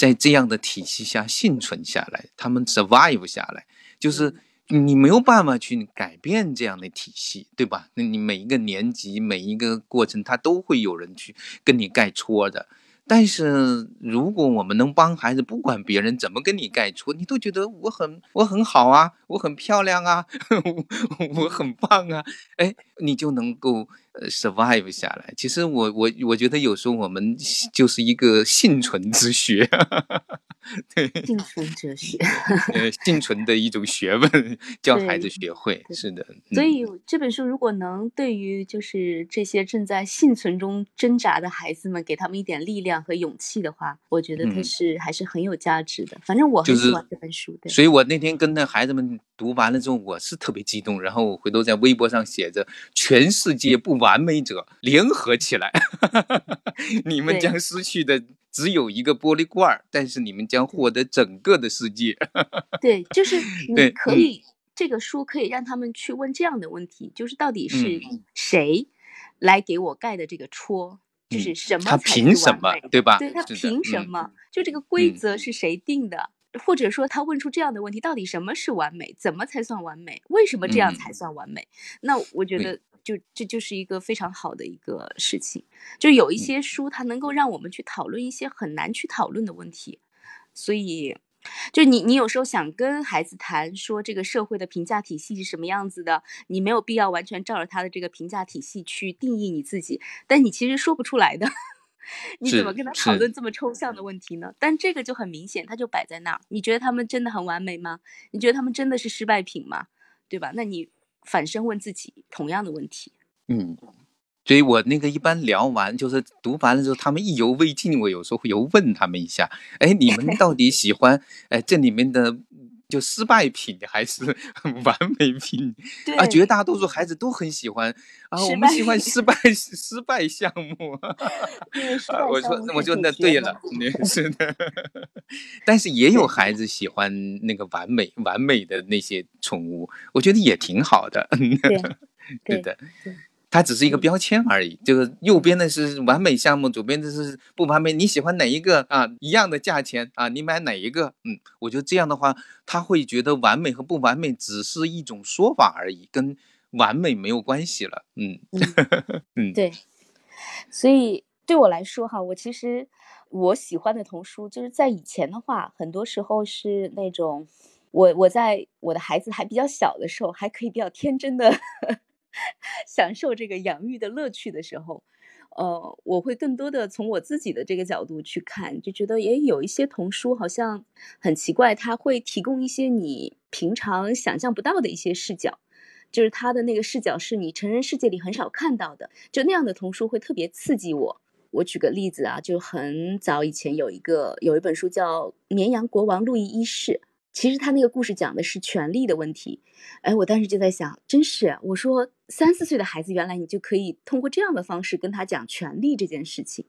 在这样的体系下幸存下来，他们 survive 下来，就是你没有办法去改变这样的体系，对吧？那你每一个年级、每一个过程，他都会有人去跟你盖戳的。但是，如果我们能帮孩子，不管别人怎么跟你盖戳，你都觉得我很我很好啊，我很漂亮啊，我很棒啊，哎，你就能够 survive 下来。其实我我我觉得有时候我们就是一个幸存之学。对，幸存哲学，呃，幸存的一种学问，教孩子学会，是的。所以这本书如果能对于就是这些正在幸存中挣扎的孩子们，给他们一点力量和勇气的话，我觉得它是还是很有价值的。反正我很喜欢这本书。所以我那天跟那孩子们读完了之后，我是特别激动，然后我回头在微博上写着：“全世界不完美者联合起来，你们将失去的。”只有一个玻璃罐儿，但是你们将获得整个的世界。对，就是 你可以这个书可以让他们去问这样的问题：，就是到底是谁来给我盖的这个戳？就是什么他凭什么，对吧？对他凭什嗯么？就这个规嗯则是谁定的？或者说他问出这样的问题，到底什么是完美？怎么才算完美？为什么这样嗯才算完美？那我觉得就这就是一个非常好的一个事情。就有一嗯些书，它能够让我们去讨论一些很难去讨论的问题，所以。就你，你有时候想跟孩子谈说这个社会的评价体系是什么样子的，你没有必要完全照着他的这个评价体系去定义你自己，但你其实说不出来的。你怎么跟他讨论这么抽象的问题呢？但这个就很明显，它就摆在那儿。你觉得他们真的很完美吗？你觉得他们真的是失败品吗？对吧？那你反身问自己同样的问题。嗯，所以我那个一般聊完，就是读完了之后，他们意犹未尽，我有时候会又问他们一下，哎，你们到底喜欢哎这里面的就失败品还是 完美品？对啊，绝大多数孩子都很喜欢啊，我们喜欢失败 失败项目。啊，我说我说那对了，是的，但是也有孩子喜欢那个完美完美的那些宠物，我觉得也挺好的。对的对，它只是一个嗯标签而已。就是右边的是完美项目，左边的是不完美。你喜欢哪一个啊？一样的价钱啊，你买哪一个？嗯，我觉得这样的话，他会觉得完美和不完美只是一种说法而已，跟完美没有关系了。嗯嗯 嗯，对，所以对我来说哈，我其实我喜欢的童书，就是在以前的话，很多时候是那种我我在我的孩子还比较小的时候，还可以比较天真的享受这个养育的乐趣的时候。呃，我会更多的从我自己的这个角度去看，就觉得也有一些童书好像很奇怪，它会提供一些你平常想象不到的一些视角。就是他的那个视角是你成人世界里很少看到的，就那样的童书会特别刺激我。我举个例子啊，就很早以前有一个有一本书叫《绵羊国王路易一世》，其实他那个故事讲的是权力的问题。哎，我当时就在想，真是我说三四岁的孩子，原来你就可以通过这样的方式跟他讲权力这件事情，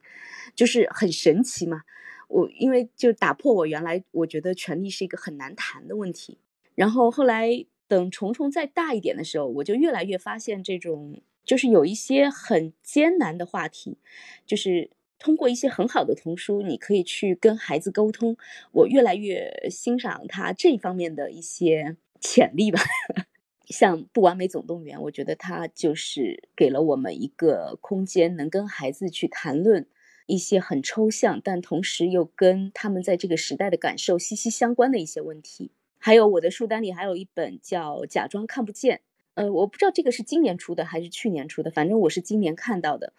就是很神奇嘛。我因为就打破我原来我觉得权力是一个很难谈的问题，然后后来。等虫虫再大一点的时候，我就越来越发现这种就是有一些很艰难的话题，就是通过一些很好的童书，你可以去跟孩子沟通。我越来越欣赏他这方面的一些潜力吧。像《不完美总动员》，我觉得它就是给了我们一个空间，能跟孩子去谈论一些很抽象，但同时又跟他们在这个时代的感受息息相关的一些问题。还有我的书单里还有一本叫《假装看不见》，呃，我不知道这个是今年出的还是去年出的，反正我是今年看到的，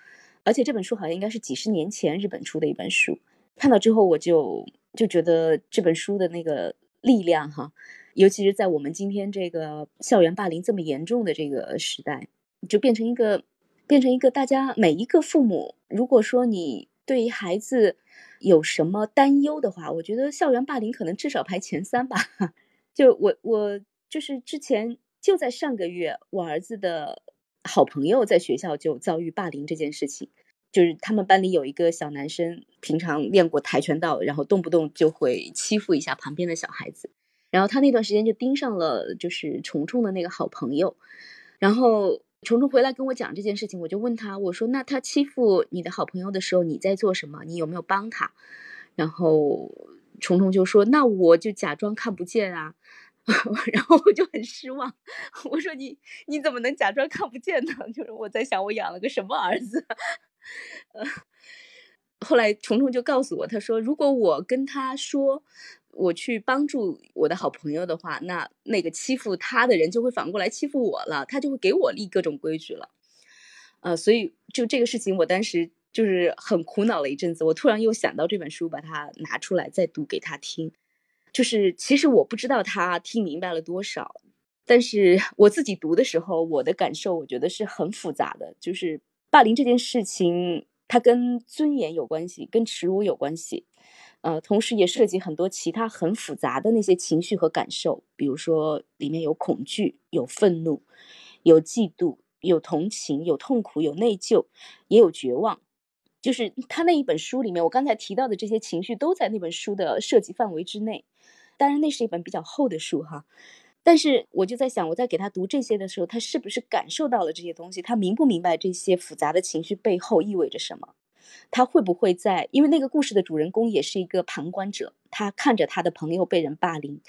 而且这本书好像应该是几十年前日本出的一本书。看到之后我就就觉得这本书的那个力量哈，尤其是在我们今天这个校园霸凌这么严重的这个时代，就变成一个变成一个大家每一个父母，如果说你对于孩子有什么担忧的话，我觉得校园霸凌可能至少排前三吧。就我我就是之前就在上个月，我儿子的好朋友在学校就遭遇霸凌这件事情，就是他们班里有一个小男生，平常练过跆拳道，然后动不动就会欺负一下旁边的小孩子，然后他那段时间就盯上了就是虫虫的那个好朋友，然后虫虫回来跟我讲这件事情，我就问他，我说那他欺负你的好朋友的时候，你在做什么？你有没有帮他？然后虫虫就说：“那我就假装看不见啊。” 然后我就很失望，我说：“你你怎么能假装看不见呢？” 就是我在想，我养了个什么儿子？呃，后来虫虫就告诉我，他说：“如果我跟他说我去帮助我的好朋友的话，那那个欺负他的人就会反过来欺负我了，他就会给我立各种规矩了。”呃，所以就这个事情，我当时。就是很苦恼了一阵子，我突然又想到这本书，把它拿出来再读给他听。就是其实我不知道他听明白了多少，但是 我自己读的时候，我的感受我觉得是很复杂的。就是霸凌这件事情，它跟尊严有关系，跟耻辱有关系，呃，同时也涉及很多其他很复杂的那些情绪和感受，比如说里面有恐惧、有愤怒、有嫉妒、有同情、有痛苦、有内疚，也有绝望。就是他那一本书里面，我刚才提到的这些情绪都在那本书的涉及范围之内。当然，那是一本比较厚的书哈。但是我就在想，我在给他读这些的时候，他是不是感受到了这些东西？他明不明白这些复杂的情绪背后意味着什么？他会不会在？因为那个故事的主人公也是一个旁观者，他看着他的朋友被人霸凌，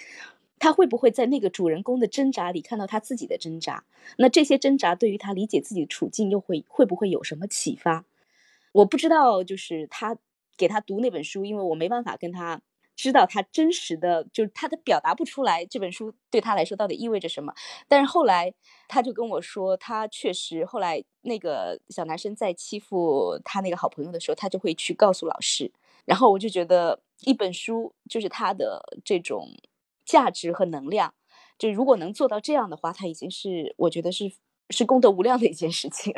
他会不会在那个主人公的挣扎里看到他自己的挣扎？那这些挣扎对于他理解自己的处境又会会不会有什么启发？我不知道，就是他给他读那本书，因为我没办法跟他。知道他真实的，就是他的表达不出来这本书对他来说到底意味着什么。但是后来他就跟我说，他确实后来那个小男生在欺负他那个好朋友的时候，他就会去告诉老师。然后我就觉得一本书就是他的这种价值和能量，就如果能做到这样的话，他已经是我觉得是是功德无量的一件事情。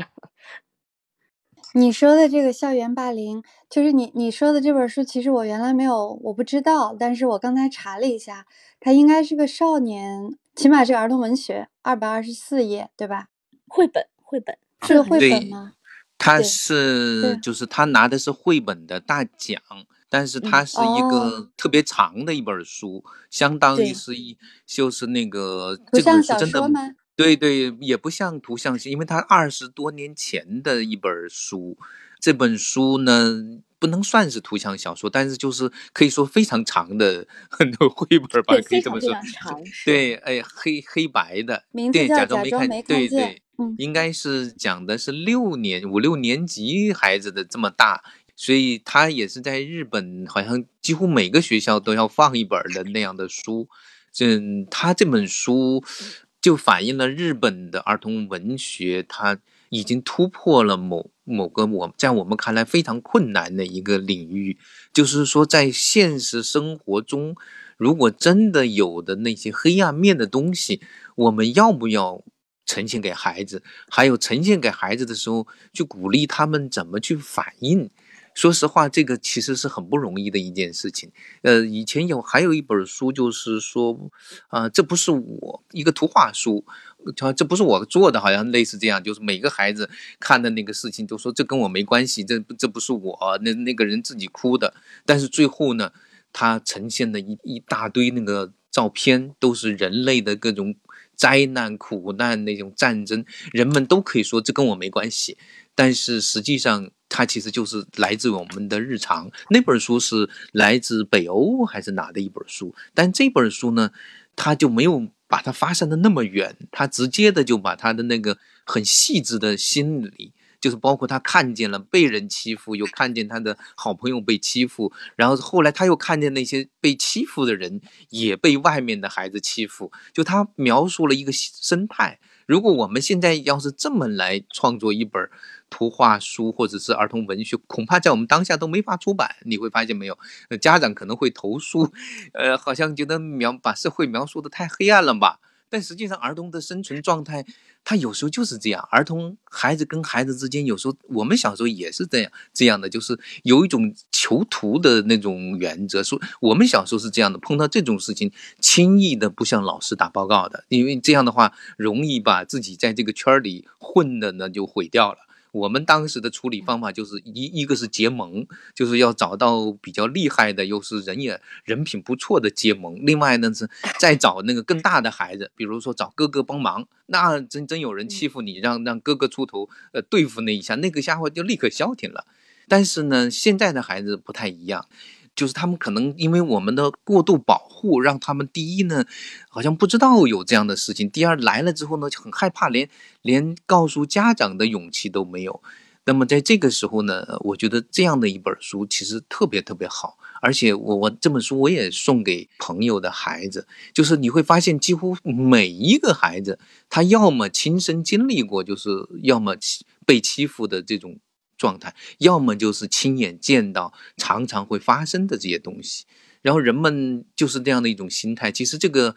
你说的这个校园霸凌，就是你你说的这本书，其实我原来没有，我不知道。但是我刚才查了一下，它应该是个少年，起码是儿童文学，二百二十四页，对吧？绘本，绘本是个绘本吗？他是，就是他拿的是绘本的大奖，但是它是一个特别长的一本书，相当于是一就是那个这本书真的。对对，也不像图像性，因为它二十多年前的一本书，这本书呢不能算是图像小说，但是就是可以说非常长的很多绘本吧，可以这么说。对，哎，黑黑白的，对，假装没看，对对，应该是讲的是六年五六年级孩子的这么大，所以他也是在日本，好像几乎每个学校都要放一本的那样的书。这他这本书。就反映了日本的儿童文学，它已经突破了某某个我在我们看来非常困难的一个领域。就是说，在现实生活中，如果真的有的那些黑暗面的东西，我们要不要呈现给孩子？还有呈现给孩子的时候，去鼓励他们怎么去反应？说实话，这个其实是很不容易的一件事情。呃，以前有还有一本书，就是说，啊，这不是我一个图画书，这这不是我做的，好像类似这样，就是每个孩子看的那个事情，都说这跟我没关系，这这不是我，那那个人自己哭的。但是最后呢，他呈现的一一大堆那个照片，都是人类的各种灾难、苦难那种战争，人们都可以说这跟我没关系，但是实际上。它其实就是来自我们的日常。那本书是来自北欧还是哪的一本书？但这本书呢，它就没有把它发散的那么远，它直接的就把他的那个很细致的心理，就是包括他看见了被人欺负，又看见他的好朋友被欺负，然后后来他又看见那些被欺负的人也被外面的孩子欺负，就他描述了一个生态。如果我们现在要是这么来创作一本图画书或者是儿童文学，恐怕在我们当下都没法出版。你会发现没有？家长可能会投诉，呃，好像觉得描把社会描述的太黑暗了吧？但实际上，儿童的生存状态。他有时候就是这样，儿童孩子跟孩子之间，有时候我们小时候也是这样，这样的就是有一种囚徒的那种原则。说我们小时候是这样的，碰到这种事情，轻易的不向老师打报告的，因为这样的话容易把自己在这个圈里混的呢就毁掉了。我们当时的处理方法就是一一个是结盟，就是要找到比较厉害的，又是人也人品不错的结盟。另外呢是 再找那个更大的孩子，比如说找哥哥帮忙。那真真有人欺负你，让让哥哥出头，呃，对付那一下，那个家伙就立刻消停了。但是呢，现在的孩子不太一样。就是他们可能因为我们的过度保护，让他们第一呢，好像不知道有这样的事情；第二来了之后呢，就很害怕，连连告诉家长的勇气都没有。那么在这个时候呢，我觉得这样的一本书其实特别特别好，而且我我这本书我也送给朋友的孩子，就是你会发现几乎每一个孩子，他要么亲身经历过，就是要么被欺负的这种。状态，要么就是亲眼见到常常会发生的这些东西，然后人们就是这样的一种心态。其实这个，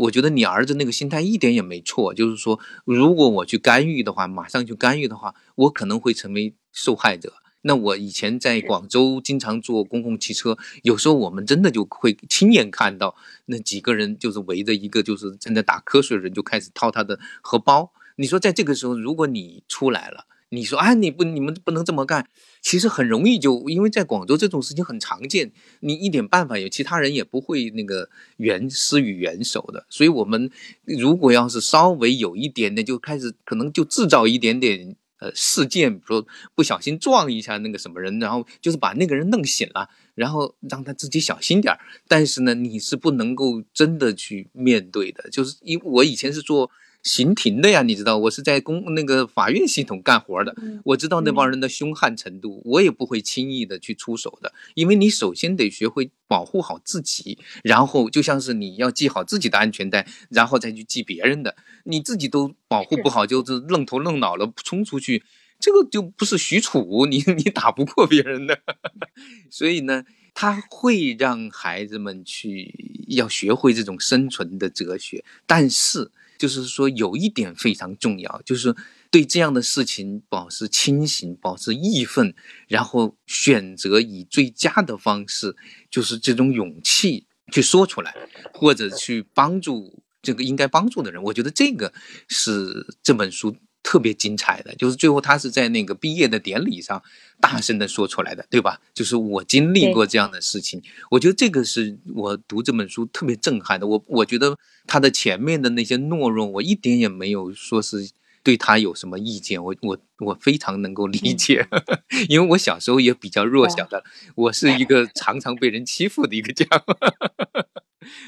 我觉得你儿子那个心态一点也没错，就是说，如果我去干预的话，马上去干预的话，我可能会成为受害者。那我以前在广州经常坐公共汽车，有时候我们真的就会亲眼看到那几个人就是围着一个就是正在打瞌睡的人，就开始掏他的荷包。你说在这个时候，如果你出来了。你说啊，你不，你们不能这么干。其实很容易就，因为在广州这种事情很常见，你一点办法有，其他人也不会那个援施予援手的。所以，我们如果要是稍微有一点点，就开始可能就制造一点点呃事件，比如说不小心撞一下那个什么人，然后就是把那个人弄醒了，然后让他自己小心点儿。但是呢，你是不能够真的去面对的，就是因我以前是做。刑庭的呀，你知道，我是在公那个法院系统干活的，我知道那帮人的凶悍程度，我也不会轻易的去出手的，因为你首先得学会保护好自己，然后就像是你要系好自己的安全带，然后再去系别人的，你自己都保护不好，就是愣头愣脑了冲出去，这个就不是许褚，你你打不过别人的，所以呢，他会让孩子们去要学会这种生存的哲学，但是。就是说，有一点非常重要，就是对这样的事情保持清醒，保持义愤，然后选择以最佳的方式，就是这种勇气去说出来，或者去帮助这个应该帮助的人。我觉得这个是这本书。特别精彩的就是最后他是在那个毕业的典礼上大声的说出来的，对吧？就是我经历过这样的事情，我觉得这个是我读这本书特别震撼的。我我觉得他的前面的那些懦弱，我一点也没有说是对他有什么意见。我我我非常能够理解，因为我小时候也比较弱小的，我是一个常常被人欺负的一个家伙。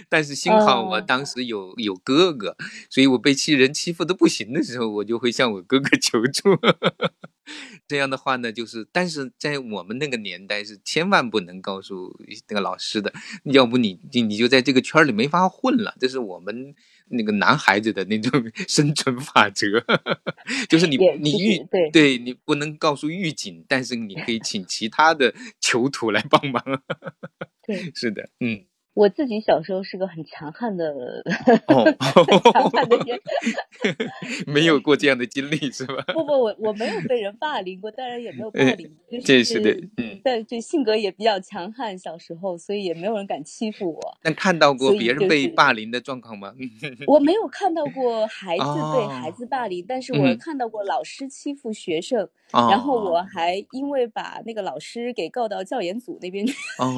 但是幸好我当时有有哥哥，所以我被欺人欺负的不行的时候，我就会向我哥哥 求助。这样的话呢，就是但是在我们那个年代是千万不能告诉那个老师的，要不你你你就在这个圈里没法混了。这是我们那个男孩子的那种 生存法则，就是你你预对对你不能告诉狱警，但是你可以请其他的囚徒来帮忙。对，是的，嗯。我自己小时候是个很强悍的，强悍的人，没有过这样的经历是吧？不不，我我没有被人霸凌过，当然也没有 霸凌，这是的，嗯，但这性格也比较强悍，小时候，所以也没有人敢欺负我。但看到过别人被霸凌的状况吗？我没有看到过孩子被孩子霸凌，但是我看到过老师欺负学生，然后我还因为把那个老师给告到教研组那边去，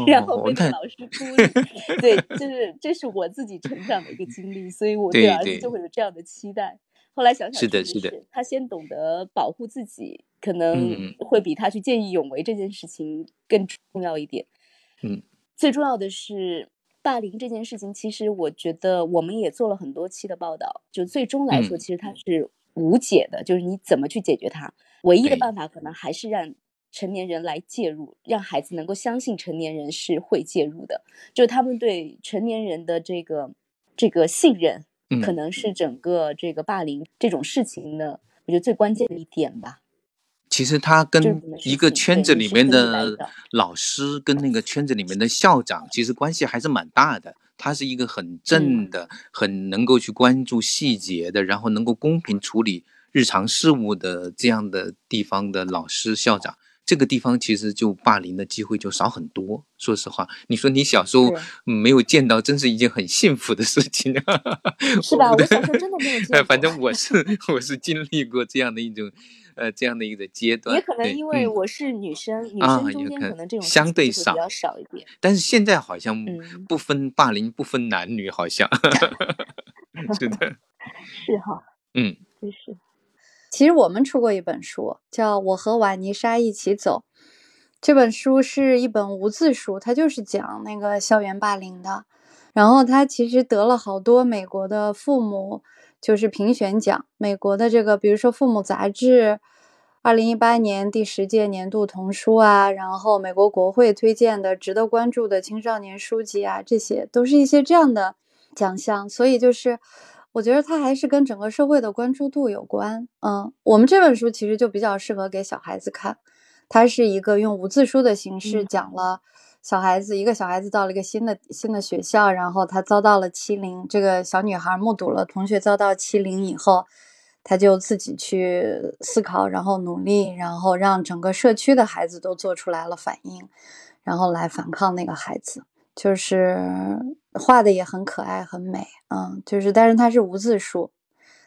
然后被老师处理。对，就是这是我自己成长的一个经历，所以我对儿子就会有这样的期待。后来想想，是的，是的，他先懂得保护自己，可能会比他去见义勇为这件事情更重要一点。嗯，最重要的是霸凌这件事情，其实我觉得我们也做了很多期的报道，就最终来说，其实它是无解的，就是你怎么去解决它，唯一的办法可能还是让。成年人来介入，让孩子能够相信成年人是会介入的，就他们对成年人的这个这个信任，可能是整个这个霸凌这种事情的，我觉得最关键的一点吧。其实他跟一个圈子里面的老师跟那个圈子里面的校长，其实关系还是蛮大的。他是一个很正的，很能够去关注细节的，然后能够公平处理日常事务的这样的地方的老师校长。这个地方其实就霸凌的机会就少很多。说实话，你说你小时候没有见到，真是一件很幸福的事情。是吧？我小时候真的没有见。反正我是 我是经历过这样的一种，呃，这样的一个阶段。也可能因为我是女生，女生中间可能这种相对少，比较少一点。但是现在好像不分霸凌，不分男女，好像 是的。是哈。嗯。真是。其实我们出过一本书，叫《我和瓦妮莎一起走》。这本书是一本无字书，它就是讲那个校园霸凌的。然后它其实得了好多美国的父母就是评选奖，美国的这个，比如说《父母》杂志，二零一八年第十届年度童书啊，然后美国国会推荐的值得关注的青少年书籍啊，这些都是一些这样的奖项。所以就是。我觉得它还是跟整个社会的关注度有关。嗯，我们这本书其实就比较适合给小孩子看，它是一个用无字书的形式讲了小孩子一个小孩子到了一个新的新的学校，然后他遭到了欺凌。这个小女孩目睹了同学遭到欺凌以后，她就自己去思考，然后努力，然后让整个社区的孩子都做出来了反应，然后来反抗那个孩子。就是画的也很可爱，很美，嗯，就是，但是它是无字书，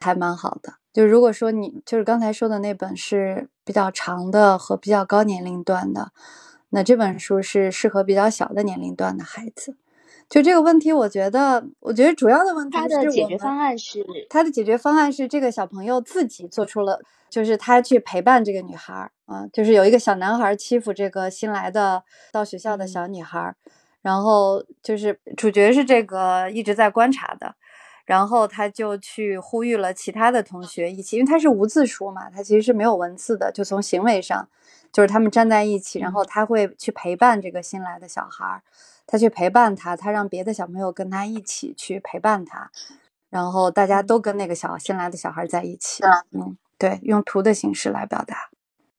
还蛮好的。就如果说你就是刚才说的那本是比较长的和比较高年龄段的，那这本书是适合比较小的年龄段的孩子。就这个问题，我觉得，我觉得主要的问题他是的解决我方案是，他的解决方案是这个小朋友自己做出了，就是他去陪伴这个女孩儿啊，就是有一个小男孩儿欺负这个新来的到学校的嗯小女孩儿，然后就是主角是这个一直在观察的，然后他就去呼吁了其他的同学一起，因为他是无字书嘛，他其实是没有文字的，就从行为上，就是他们站在一起，然后他会去陪伴这个新来的小孩儿，他去陪伴他，他让别的小朋友跟他一起去陪伴他，然后大家都跟那个小新来的小孩在一起，嗯，对，用图的形式来表达。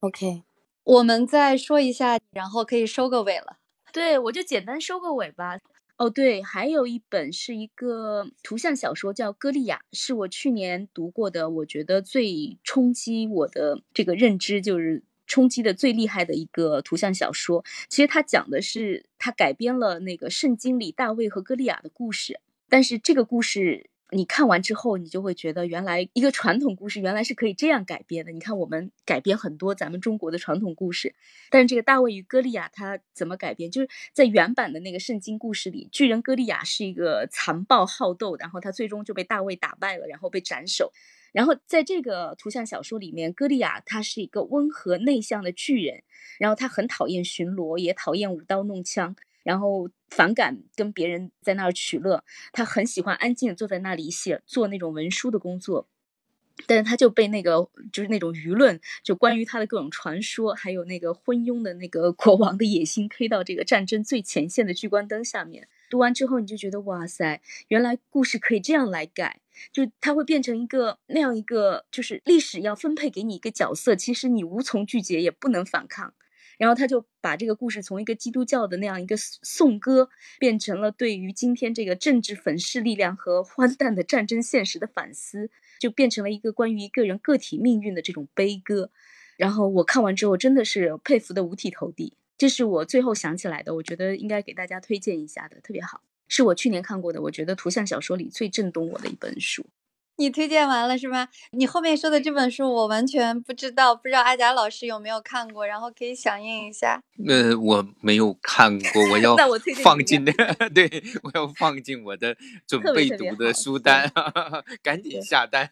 OK，我们再说一下，然后可以收个尾了。对我就简单收个尾吧。哦，对，还有一本是一个图像小说，叫《歌利亚》，是我去年读过的，我觉得最冲击我的这个认知，就是冲击的最厉害的一个图像小说。其实它讲的是，它改编了那个圣经里大卫和歌利亚的故事，但是这个故事。你看完之后，你就会觉得原来一个传统故事原来是可以这样改编的。你看，我们改编很多咱们中国的传统故事，但是这个大卫与歌利亚他怎么改编？就是在原版的那个圣经故事里，巨人歌利亚是一个残暴好斗，然后他最终就被大卫打败了，然后被斩首。然后在这个图像小说里面，歌利亚他是一个温和内向的巨人，然后他很讨厌巡逻，也讨厌舞刀弄枪。然后反感跟别人在那儿取乐，他很喜欢安静的坐在那里写做那种文书的工作，但是他就被那个就是那种舆论，就关于他的各种传说，还有那个昏庸的那个国王的野心，推到这个战争最前线的聚光灯下面。读完之后，你就觉得哇塞，原来故事可以这样来改，就它会变成一个那样一个，就是历史要分配给你一个角色，其实你无从拒绝，也不能反抗。然后他就把这个故事从一个基督教的那样一个颂歌，变成了对于今天这个政治粉饰力量和荒诞的战争现实的反思，就变成了一个关于一个人个体命运的这种悲歌。然后我看完之后真的是佩服的五体投地，这是我最后想起来的，我觉得应该给大家推荐一下的，特别好，是我去年看过的，我觉得图像小说里最震动我的一本书。你推荐完了是吗？你后面说的这本书我完全不知道，不知道阿贾老师有没有看过，然后可以响应一下。呃，我没有看过，我要 放你进 对，我要放进我的 准备读的特别好书单，赶紧下单。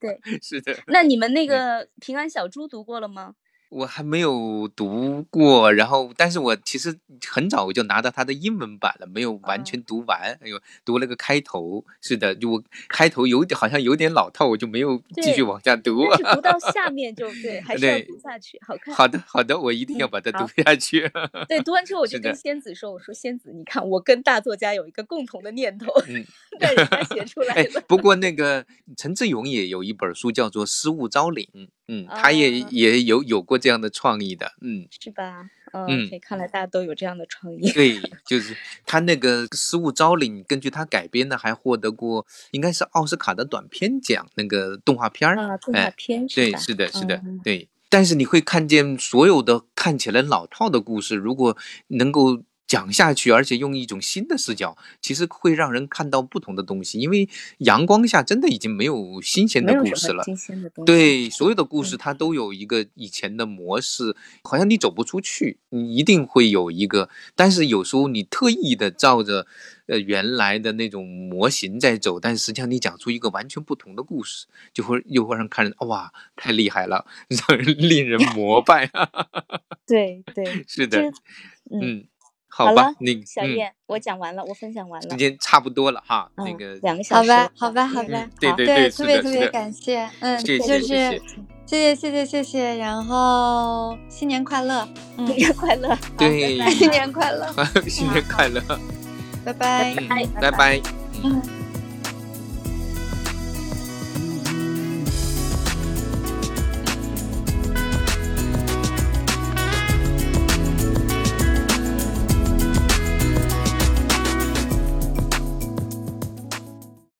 对，是的，那你们那个平安小猪读过了吗？我还没有读过，然后，但是我其实很早我就拿到它的英文版了，没有完哦全读完。哎呦，读了个开头，是的，就我开头有点好像有点老套，我就没有继续往下读。读到下 面就对，还是要读下去，好看。好的，好的，我一定要把它读下去。对，读完之后我 就跟仙子说：“我说仙子，你看我跟大作家有一个共同的念头，嗯让人家写出来哎。，不过那个陈志勇也有一本书叫做《失物招领》，嗯，他也、啊也有有过这样的创意的，嗯，是吧？嗯看来大家都有这样的创意。对，就是他那个《失物招领》，根据他改编的，还获得过应该是奥斯卡的短片奖那个动画片儿，啊，动画哎片是对，是的，是的，嗯对。但是你会看见所有的看起来老套的故事，如果能够讲下去，而且用一种新的视角，其实会让人看到不同的东西。因为阳光下真的已经没有新鲜的故事了。对，所有的故事嗯它都有一个以前的模式，好像你走不出去，你一定会有一个。但是有时候你特意的照着呃原来的那种模型在走，但实际上你讲出一个完全不同的故事，就会又会让看人哇太厉害了，让人令人膜拜。对对，是的，嗯，嗯，好吧你小燕我讲完了我分享完了今天差不多了哈那个两个小时好吧好吧好吧对对对特别特别感谢嗯就是谢谢谢谢谢谢然后新年快乐新年快乐 对新年快乐 新年快乐拜拜。拜拜嗯。